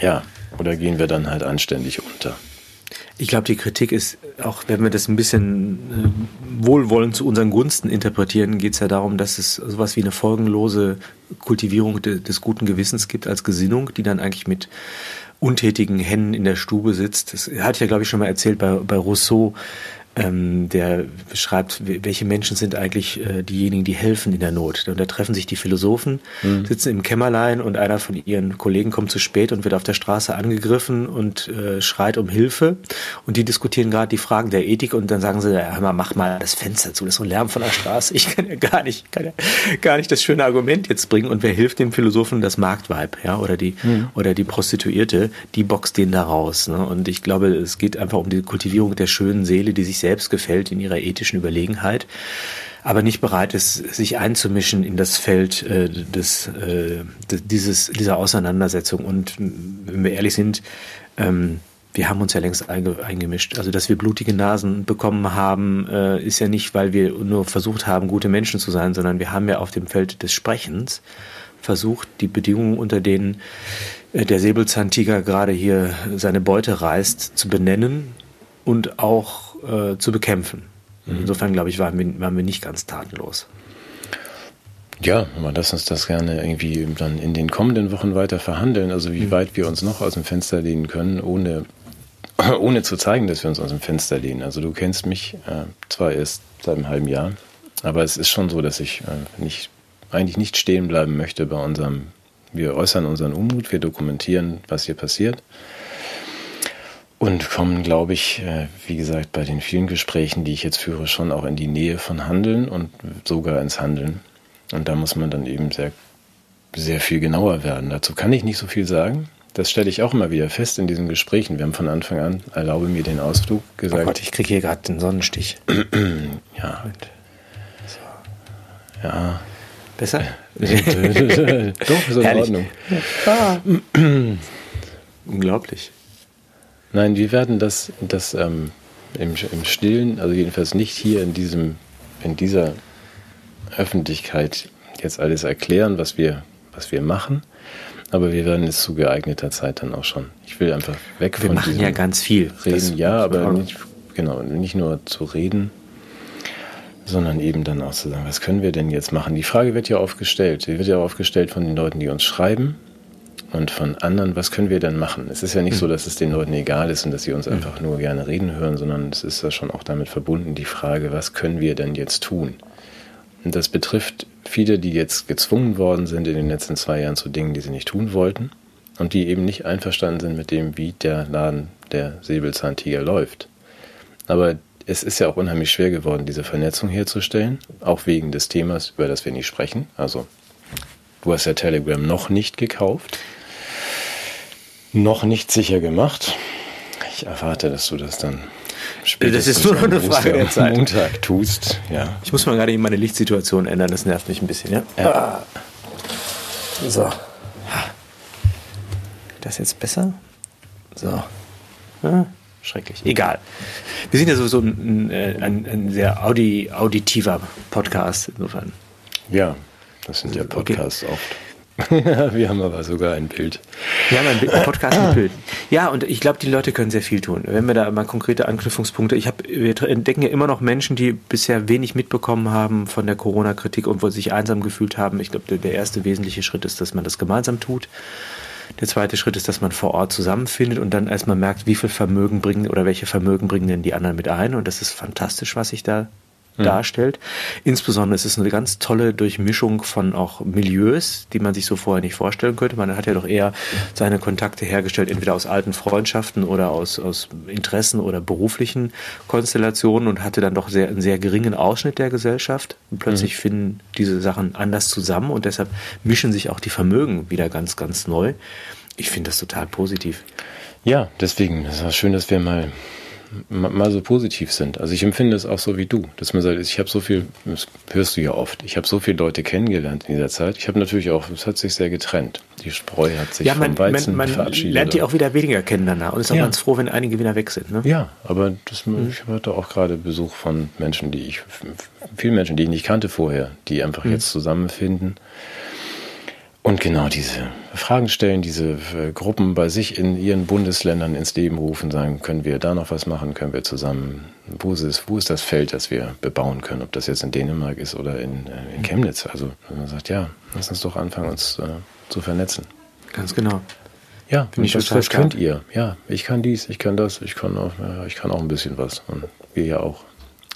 Ja, oder gehen wir dann halt anständig unter? Ich glaube, die Kritik ist, auch wenn wir das ein bisschen äh, wohlwollend zu unseren Gunsten interpretieren, geht es ja darum, dass es sowas wie eine folgenlose Kultivierung de, des guten Gewissens gibt als Gesinnung, die dann eigentlich mit untätigen Händen in der Stube sitzt. Das hatte ich ja, glaube ich, schon mal erzählt bei, bei Rousseau, ähm, der beschreibt, welche Menschen sind eigentlich äh, diejenigen, die helfen in der Not. Und da treffen sich die Philosophen, mhm. sitzen im Kämmerlein und einer von ihren Kollegen kommt zu spät und wird auf der Straße angegriffen und äh, schreit um Hilfe. Und die diskutieren gerade die Fragen der Ethik und dann sagen sie, ja, hör mal, mach mal das Fenster zu, das ist so ein Lärm von der Straße. Ich kann ja gar nicht, kann ja gar nicht das schöne Argument jetzt bringen. Und wer hilft dem Philosophen? Das Marktweib, ja, oder die, mhm. oder die Prostituierte, die boxt den da raus. Ne? Und ich glaube, es geht einfach um die Kultivierung der schönen Seele, die sich selbst gefällt in ihrer ethischen Überlegenheit, aber nicht bereit ist, sich einzumischen in das Feld äh, des, äh, dieses, dieser Auseinandersetzung. Und wenn wir ehrlich sind, ähm, wir haben uns ja längst eingemischt. Also, dass wir blutige Nasen bekommen haben, äh, ist ja nicht, weil wir nur versucht haben, gute Menschen zu sein, sondern wir haben ja auf dem Feld des Sprechens versucht, die Bedingungen, unter denen äh, der Säbelzahntiger gerade hier seine Beute reißt, zu benennen und auch äh, zu bekämpfen. Mhm. Insofern, glaube ich, waren wir, waren wir nicht ganz tatenlos. Ja, aber lass uns das gerne irgendwie dann in den kommenden Wochen weiter verhandeln. Also wie mhm. weit wir uns noch aus dem Fenster lehnen können, ohne, ohne zu zeigen, dass wir uns aus dem Fenster lehnen. Also du kennst mich äh, zwar erst seit einem halben Jahr, aber es ist schon so, dass ich äh, nicht, eigentlich nicht stehen bleiben möchte bei unserem, wir äußern unseren Unmut, wir dokumentieren, was hier passiert. Und kommen, glaube ich, äh, wie gesagt, bei den vielen Gesprächen, die ich jetzt führe, schon auch in die Nähe von Handeln und sogar ins Handeln. Und da muss man dann eben sehr, sehr viel genauer werden. Dazu kann ich nicht so viel sagen. Das stelle ich auch immer wieder fest in diesen Gesprächen. Wir haben von Anfang an, erlaube mir den Ausflug, gesagt. Oh Gott, ich kriege hier gerade den Sonnenstich. ja. So. Ja. Besser? Doch, ist in Ordnung. Ah. Unglaublich. Nein, wir werden das, das ähm, im, im Stillen, also jedenfalls nicht hier in diesem, in dieser Öffentlichkeit jetzt alles erklären, was wir, was wir machen. Aber wir werden es zu geeigneter Zeit dann auch schon. Ich will einfach weg wir von machen ja ganz viel. Reden, das ja, aber nicht, genau, nicht nur zu reden, sondern eben dann auch zu sagen, was können wir denn jetzt machen? Die Frage wird ja oft gestellt. Sie wird ja oft gestellt von den Leuten, die uns schreiben und von anderen, was können wir denn machen? Es ist ja nicht mhm. so, dass es den Leuten egal ist und dass sie uns mhm. einfach nur gerne reden hören, sondern es ist ja schon auch damit verbunden, die Frage, was können wir denn jetzt tun? Und das betrifft viele, die jetzt gezwungen worden sind in den letzten zwei Jahren zu Dingen, die sie nicht tun wollten und die eben nicht einverstanden sind mit dem, wie der Laden der Säbelzahntiger läuft. Aber es ist ja auch unheimlich schwer geworden, diese Vernetzung herzustellen, auch wegen des Themas, über das wir nicht sprechen. Also, du hast ja Telegram noch nicht gekauft, noch nicht sicher gemacht. Ich erwarte, dass du das dann das ist nur noch eine Frage der Zeit. Montag tust, ja. Ich muss mal gerade eben meine Lichtsituation ändern, das nervt mich ein bisschen, ja? ja. So. Das jetzt besser? So. Ja, schrecklich. Egal. Wir sind ja sowieso ein, ein, ein sehr audi, auditiver Podcast, insofern. Ja, das sind ja Podcasts okay. oft. wir haben aber sogar ein Bild. Wir haben ein, Podcast mit Bild. Ja, und ich glaube, die Leute können sehr viel tun. Wenn wir da mal konkrete Anknüpfungspunkte, ich habe, wir entdecken ja immer noch Menschen, die bisher wenig mitbekommen haben von der Corona-Kritik und wo sich einsam gefühlt haben. Ich glaube, der erste wesentliche Schritt ist, dass man das gemeinsam tut. Der zweite Schritt ist, dass man vor Ort zusammenfindet und dann erstmal merkt, wie viel Vermögen bringen oder welche Vermögen bringen denn die anderen mit ein. Und das ist fantastisch, was sich da mhm. darstellt. Insbesondere ist es eine ganz tolle Durchmischung von auch Milieus, die man sich so vorher nicht vorstellen könnte. Man hat ja doch eher seine Kontakte hergestellt, entweder aus alten Freundschaften oder aus, aus Interessen oder beruflichen Konstellationen und hatte dann doch sehr, einen sehr geringen Ausschnitt der Gesellschaft. Und plötzlich mhm. finden diese Sachen anders zusammen und deshalb mischen sich auch die Vermögen wieder ganz, ganz neu. Ich finde das total positiv. Ja, deswegen, es war schön, dass wir mal mal so positiv sind. Also ich empfinde es auch so wie du, dass man sagt, ich habe so viel, das hörst du ja oft, ich habe so viele Leute kennengelernt in dieser Zeit. Ich habe natürlich auch, es hat sich sehr getrennt. Die Spreu hat sich ja, man, vom Weizen man, man verabschiedet. lernt die auch wieder weniger kennen danach und ist auch ja. ganz froh, wenn einige wieder weg sind. Ne? Ja, aber das, mhm. ich hatte auch gerade Besuch von Menschen, die ich, vielen Menschen, die ich nicht kannte vorher, die einfach mhm. jetzt zusammenfinden und genau diese Fragen stellen, diese äh, Gruppen bei sich in ihren Bundesländern ins Leben rufen, sagen, können wir da noch was machen, können wir zusammen, wo ist, es, wo ist das Feld, das wir bebauen können, ob das jetzt in Dänemark ist oder in, äh, in Chemnitz. Also man sagt, ja, lass uns doch anfangen, uns äh, zu vernetzen. Ganz genau. Ja, Finde ich was, was könnt ihr? Ja, ich kann dies, ich kann das, ich kann auch, ja, ich kann auch ein bisschen was und wir ja auch.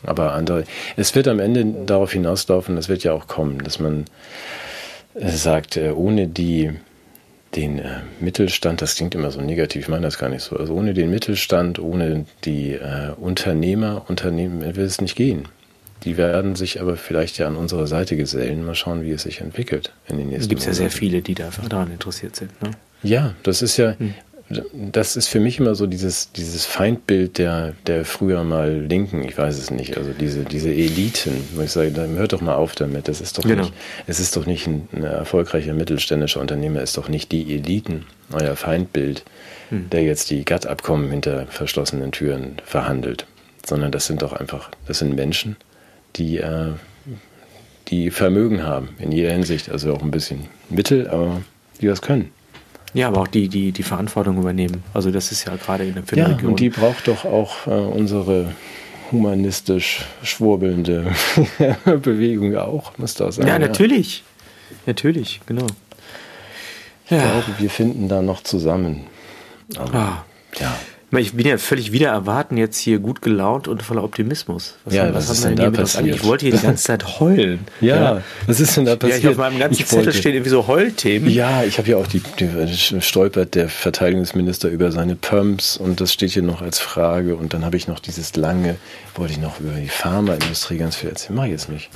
Aber andere, es wird am Ende darauf hinauslaufen, das wird ja auch kommen, dass man sagt, äh, ohne die, den äh, Mittelstand, das klingt immer so negativ, ich meine das gar nicht so, also ohne den Mittelstand, ohne die äh, Unternehmer, Unternehmen wird es nicht gehen. Die werden sich aber vielleicht ja an unserer Seite gesellen. Mal schauen, wie es sich entwickelt in den nächsten Es gibt ja sehr viele, die daran interessiert sind. Ne? Ja, das ist ja, hm. Das ist für mich immer so dieses, dieses Feindbild der, der früher mal Linken, ich weiß es nicht, also diese, diese Eliten, wo ich sage, dann hört doch mal auf damit. Das ist doch genau. nicht, es ist doch nicht ein, ein erfolgreicher mittelständischer Unternehmer, ist doch nicht die Eliten, euer Feindbild, hm. der jetzt die GATT-Abkommen hinter verschlossenen Türen verhandelt. Sondern das sind doch einfach, das sind Menschen, die, äh, die Vermögen haben in jeder Hinsicht, also auch ein bisschen Mittel, aber die was können. Ja, aber auch die, die, die Verantwortung übernehmen. Also das ist ja gerade in der Ja, und die braucht doch auch äh, unsere humanistisch schwurbelnde Bewegung auch, muss das sein. Ja, natürlich. Ja. Natürlich, genau. Ich ja. glaube, wir finden da noch zusammen. Aber, ah. Ja. Ich bin ja völlig wieder erwarten, jetzt hier gut gelaunt und voller Optimismus. Was, ja, was, was ist denn da passiert? Ich wollte hier die ganze Zeit heulen. ja, ja, was ist denn da passiert? Ja, auf meinem ganzen ich Zettel wollte, stehen irgendwie so Heulthemen. Ja, ich habe ja auch die, die stolpert der Verteidigungsminister über seine Pumps und das steht hier noch als Frage und dann habe ich noch dieses lange, wollte ich noch über die Pharmaindustrie ganz viel erzählen. Mach ich jetzt nicht.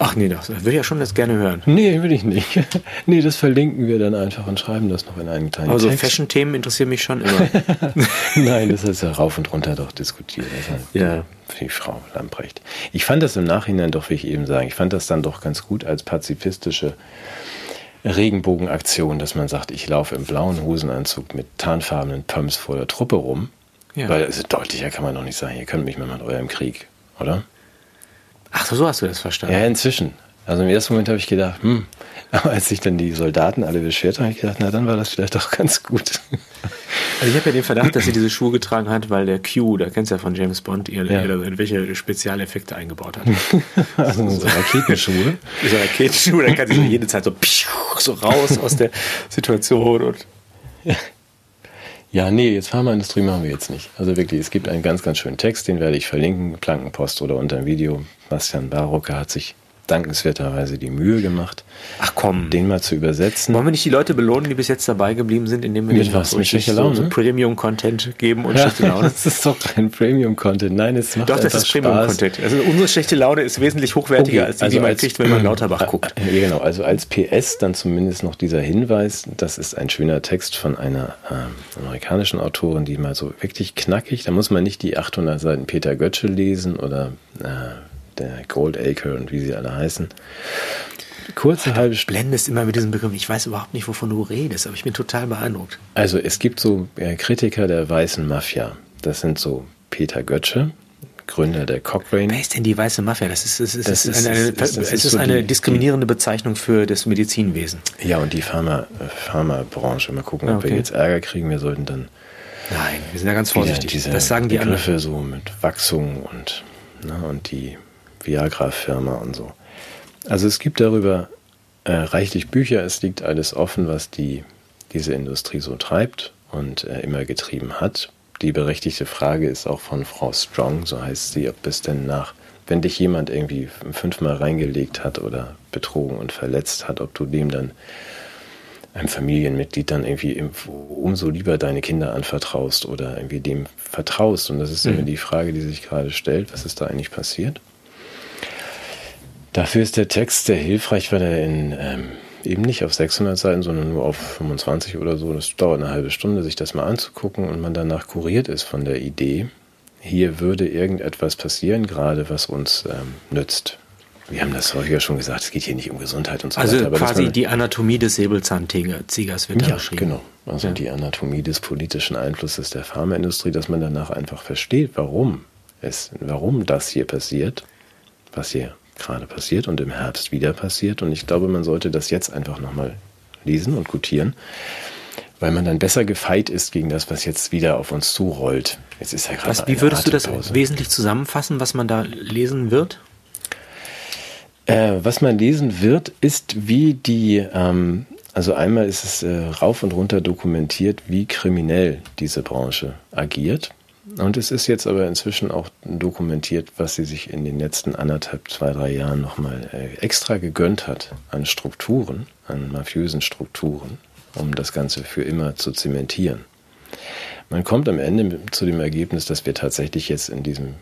Ach nee, das würde ich ja schon das gerne hören. Nee, will ich nicht. Nee, das verlinken wir dann einfach und schreiben das noch in einen kleinen Also Fashion-Themen interessieren mich schon immer. Nein, das ist ja rauf und runter doch diskutiert. Halt ja. Für die Frau Lamprecht. Ich fand das im Nachhinein doch, wie ich eben sagen, ich fand das dann doch ganz gut als pazifistische Regenbogenaktion, dass man sagt, ich laufe im blauen Hosenanzug mit tarnfarbenen Pumps vor der Truppe rum. Ja. Weil also deutlicher kann man doch nicht sagen, ihr könnt mich mal mit eurem Krieg, oder? Ach so, hast du das verstanden? Ja, inzwischen. Also im ersten Moment habe ich gedacht, hm, aber als sich dann die Soldaten alle beschwert haben, habe ich gedacht, na dann war das vielleicht doch ganz gut. Also ich habe ja den Verdacht, dass sie diese Schuhe getragen hat, weil der Q, da kennst du ja von James Bond, ihr, ja. irgendwelche Spezialeffekte eingebaut hat. also so Raketenschuhe. Diese Raketenschuhe, da kann sie jede Zeit so, so raus aus der Situation und ja, nee, jetzt Pharmaindustrie machen wir jetzt nicht. Also wirklich, es gibt einen ganz, ganz schönen Text, den werde ich verlinken, Plankenpost oder unter dem Video. Bastian Barocker hat sich dankenswerterweise die Mühe gemacht, Ach komm. den mal zu übersetzen. Wollen wir nicht die Leute belohnen, die bis jetzt dabei geblieben sind, indem wir mit was, Laune? So, so Premium-Content geben und ja, schlechte Laune? Das ist doch kein Premium-Content. Nein, es macht Doch, das ist Premium-Content. Also unsere schlechte Laune ist wesentlich hochwertiger okay, als die, also die man als, kriegt, wenn man Lauterbach guckt. Ja, genau. Also als PS dann zumindest noch dieser Hinweis, das ist ein schöner Text von einer äh, amerikanischen Autorin, die mal so wirklich knackig, da muss man nicht die 800 Seiten Peter Götze lesen oder äh, der Goldacre und wie sie alle heißen. Kurze halbe Stunde. blendest immer mit diesem Begriff. Ich weiß überhaupt nicht, wovon du redest, aber ich bin total beeindruckt. Also es gibt so äh, Kritiker der weißen Mafia. Das sind so Peter Götze, Gründer der Cochrane. Wer ist denn die weiße Mafia? Das ist, das ist, das ist, eine, eine, das ist, ist so eine die, diskriminierende Bezeichnung für das Medizinwesen. Ja, und die Pharma, äh, Pharmabranche. Mal gucken, ob okay. wir jetzt Ärger kriegen. Wir sollten dann. Nein, wir sind ja ganz vorsichtig. Diese das sagen die Begriffe anderen. so mit Wachsung und, ne, und die Viagra-Firma und so. Also es gibt darüber äh, reichlich Bücher, es liegt alles offen, was die, diese Industrie so treibt und äh, immer getrieben hat. Die berechtigte Frage ist auch von Frau Strong, so heißt sie, ob es denn nach, wenn dich jemand irgendwie fünfmal reingelegt hat oder betrogen und verletzt hat, ob du dem dann einem Familienmitglied dann irgendwie umso lieber deine Kinder anvertraust oder irgendwie dem vertraust. Und das ist mhm. immer die Frage, die sich gerade stellt, was ist da eigentlich passiert? Dafür ist der Text sehr hilfreich, weil er in, ähm, eben nicht auf 600 Seiten, sondern nur auf 25 oder so, das dauert eine halbe Stunde, sich das mal anzugucken und man danach kuriert ist von der Idee, hier würde irgendetwas passieren, gerade was uns ähm, nützt. Wir haben das häufiger schon gesagt, es geht hier nicht um Gesundheit und so also weiter. Also quasi die Anatomie des Säbelzahntigers wird ja, beschrieben. genau. Also ja. die Anatomie des politischen Einflusses der Pharmaindustrie, dass man danach einfach versteht, warum es, warum das hier passiert, was hier gerade passiert und im Herbst wieder passiert. Und ich glaube, man sollte das jetzt einfach nochmal lesen und gutieren, weil man dann besser gefeit ist gegen das, was jetzt wieder auf uns zurollt. Jetzt ist ja gerade was, Wie würdest du das wesentlich zusammenfassen, was man da lesen wird? Äh, was man lesen wird, ist wie die, ähm, also einmal ist es äh, rauf und runter dokumentiert, wie kriminell diese Branche agiert. Und es ist jetzt aber inzwischen auch dokumentiert, was sie sich in den letzten anderthalb, zwei, drei Jahren nochmal äh, extra gegönnt hat an Strukturen, an mafiösen Strukturen, um das Ganze für immer zu zementieren. Man kommt am Ende zu dem Ergebnis, dass wir tatsächlich jetzt in diesem,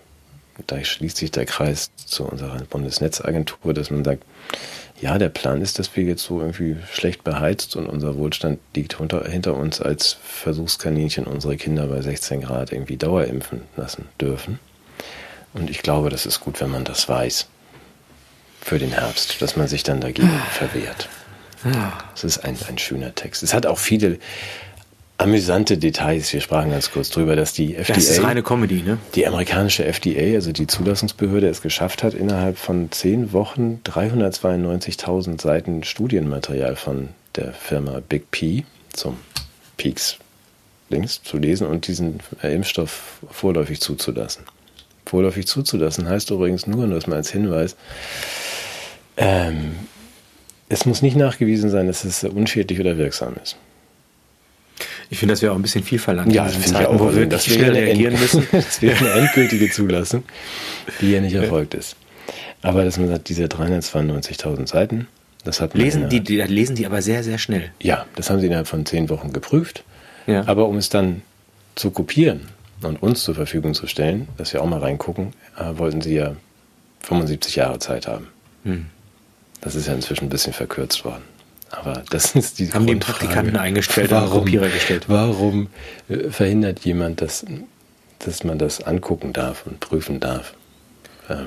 da schließt sich der Kreis zu unserer Bundesnetzagentur, dass man sagt, ja, der Plan ist, dass wir jetzt so irgendwie schlecht beheizt und unser Wohlstand liegt unter, hinter uns als Versuchskaninchen unsere Kinder bei 16 Grad irgendwie dauerimpfen lassen dürfen. Und ich glaube, das ist gut, wenn man das weiß. Für den Herbst, dass man sich dann dagegen verwehrt. Es ist ein, ein schöner Text. Es hat auch viele amüsante Details. Wir sprachen ganz kurz drüber, dass die FDA. Das ist reine Comedy, ne? Die amerikanische FDA, also die Zulassungsbehörde, es geschafft hat, innerhalb von zehn Wochen 392.000 Seiten Studienmaterial von der Firma Big P zum Peaks links zu lesen und diesen Impfstoff vorläufig zuzulassen. Vorläufig zuzulassen heißt übrigens nur, nur das mal als Hinweis, ähm, es muss nicht nachgewiesen sein, dass es unschädlich oder wirksam ist. Ich finde, das wäre auch ein bisschen viel verlangt. Ja, das finde ich auch, wo wir das schnell reagieren müssen. das wäre eine endgültige Zulassung, die ja nicht erfolgt ist. Aber dass man sagt, diese 392.000 Seiten, das hat man lesen die, die, lesen die aber sehr, sehr schnell. Ja, das haben sie innerhalb von zehn Wochen geprüft. Ja. Aber um es dann zu kopieren und uns zur Verfügung zu stellen, dass wir auch mal reingucken, äh, wollten sie ja 75 Jahre Zeit haben. Hm. Das ist ja inzwischen ein bisschen verkürzt worden. Aber das ist die Haben die Praktikanten eingestellt warum, Kopierer gestellt. Warum äh, verhindert jemand, dass, dass man das angucken darf und prüfen darf? Ähm,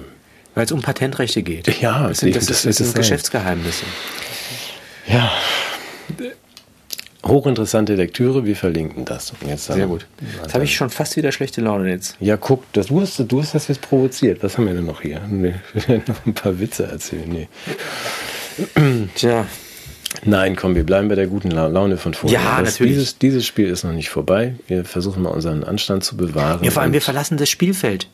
Weil es um Patentrechte geht. Ja, das sind, das, das, das sind Geschäftsgeheimnisse. Ja. Hochinteressante Lektüre, wir verlinken das. Jetzt Sehr gut. Jetzt habe ich schon fast wieder schlechte Laune jetzt. Ja, guck, das, du, hast, du hast das jetzt provoziert. Was haben wir denn noch hier? Ich will noch ein paar Witze erzählen. Nee. Tja, Nein, komm, wir bleiben bei der guten Laune von vorher. Ja, das, natürlich. Dieses, dieses Spiel ist noch nicht vorbei. Wir versuchen mal unseren Anstand zu bewahren. Ja, vor allem wir verlassen das Spielfeld.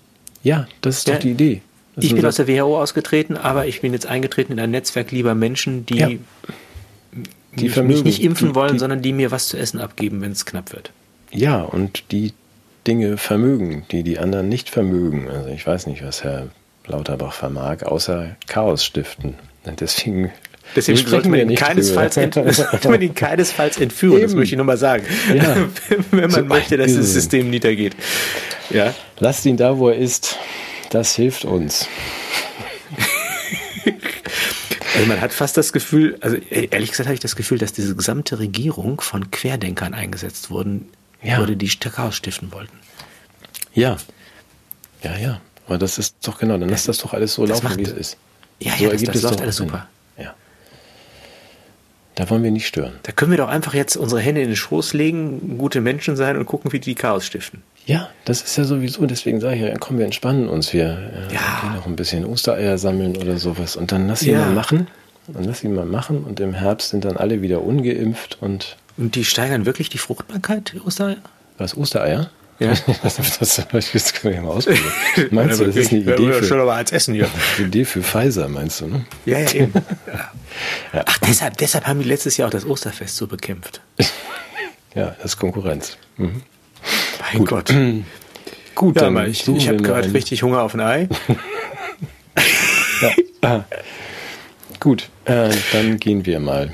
Ja, das ist ja. doch die Idee. Das ich bin aus der WHO ausgetreten, aber ich bin jetzt eingetreten in ein Netzwerk lieber Menschen, die, ja. die mich, mich nicht impfen wollen, die, sondern die mir was zu essen abgeben, wenn es knapp wird. Ja, und die Dinge vermögen, die die anderen nicht vermögen. Also ich weiß nicht, was Herr Lauterbach vermag, außer Chaos stiften. Deswegen Deswegen sollte man, ihn keinesfalls, ent, man ihn keinesfalls entführen, Eben. das möchte ich nochmal sagen. Ja. Wenn man so möchte, dass das System niedergeht. Ja. Lasst ihn da, wo er ist. Das hilft uns. Also man hat fast das Gefühl, also ehrlich gesagt habe ich das Gefühl, dass diese gesamte Regierung von Querdenkern eingesetzt wurden, ja. wurde, die Chaos stiften wollten. Ja. Ja, ja. Aber das ist doch genau, dann lass das doch alles so laufen, macht, wie es ist. Ja, so ja, das, das läuft alles super. Da wollen wir nicht stören. Da können wir doch einfach jetzt unsere Hände in den Schoß legen, gute Menschen sein und gucken, wie die Chaos stiften. Ja, das ist ja sowieso, deswegen sage ich ja, komm, wir entspannen uns, wir äh, ja. gehen noch ein bisschen Ostereier sammeln oder sowas und dann lass ihn ja. mal machen. Dann lass ihn mal machen und im Herbst sind dann alle wieder ungeimpft und. Und die steigern wirklich die Fruchtbarkeit, die Ostereier? Was, Ostereier? Ja. das, das, das können wir ja mal ausprobieren. Meinst du, das ist eine Idee für, schon aber als Essen hier. Idee für Pfizer, meinst du, ne? Ja, ja, eben. Ja. Ja. Ach, deshalb, deshalb haben die letztes Jahr auch das Osterfest so bekämpft. ja, das ist Konkurrenz. Mhm. Mein Gut. Gott. Gut, ja, dann ich, ich habe gerade richtig Hunger auf ein Ei. ja. Ah. Gut, äh, dann gehen wir mal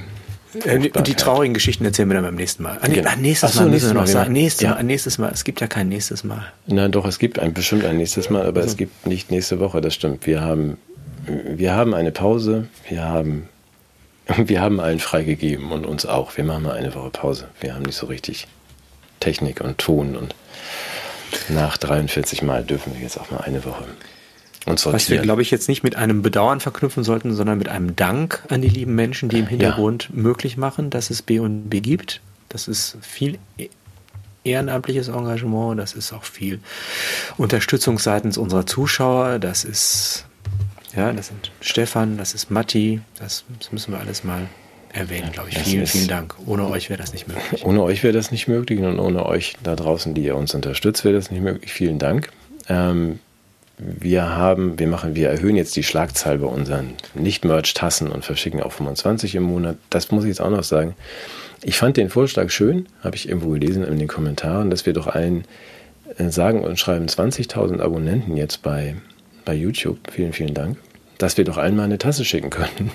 äh, die traurigen Geschichten erzählen wir dann beim nächsten Mal. Ah, genau. Ah, nächstes so, Mal müssen wir noch sagen. Nächstes, ja. Mal, nächstes Mal. Es gibt ja kein nächstes Mal. Nein, doch, es gibt ein, bestimmt ein nächstes Mal, aber also. es gibt nicht nächste Woche, das stimmt. Wir haben, wir haben eine Pause, wir haben, wir haben allen freigegeben und uns auch. Wir machen mal eine Woche Pause. Wir haben nicht so richtig Technik und Ton und nach 43 Mal dürfen wir jetzt auch mal eine Woche und Was wir, glaube ich, jetzt nicht mit einem Bedauern verknüpfen sollten, sondern mit einem Dank an die lieben Menschen, die im Hintergrund ja. möglich machen, dass es B&B gibt. Das ist viel e- ehrenamtliches Engagement, das ist auch viel Unterstützung seitens unserer Zuschauer, das ist, ja, das sind Stefan, das ist Matti, das, das müssen wir alles mal erwähnen, glaube ich. Das vielen, vielen Dank. Ohne euch wäre das nicht möglich. Ohne euch wäre das nicht möglich und ohne euch da draußen, die ihr uns unterstützt, wäre das nicht möglich. Vielen Dank. Ähm, wir haben, wir machen, wir erhöhen jetzt die Schlagzahl bei unseren Nicht-Merch-Tassen und verschicken auch 25 im Monat. Das muss ich jetzt auch noch sagen. Ich fand den Vorschlag schön, habe ich irgendwo gelesen in den Kommentaren, dass wir doch allen äh, sagen und schreiben 20.000 Abonnenten jetzt bei, bei YouTube. Vielen, vielen Dank. Dass wir doch allen mal eine Tasse schicken können.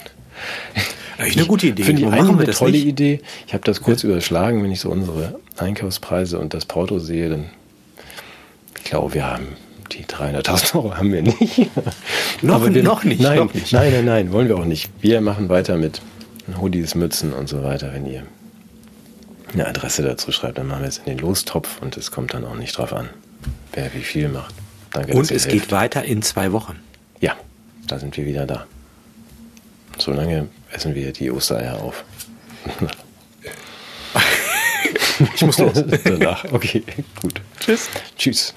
Eigentlich eine gute Idee. Finde ich eigentlich eine tolle nicht? Idee. Ich habe das kurz ja. überschlagen, wenn ich so unsere Einkaufspreise und das Porto sehe, dann ich glaube, wir haben die 300.000 Euro haben wir nicht. noch, wir, noch, nicht, nein, noch nicht. Nein, nein, nein, wollen wir auch nicht. Wir machen weiter mit Hoodies, Mützen und so weiter, wenn ihr eine Adresse dazu schreibt, dann machen wir es in den Lostopf und es kommt dann auch nicht drauf an, wer wie viel macht. Danke, und es geht weiter in zwei Wochen. Ja, da sind wir wieder da. Solange essen wir die Ostereier auf. ich muss los. Danach. Okay, gut. Tschüss. Tschüss.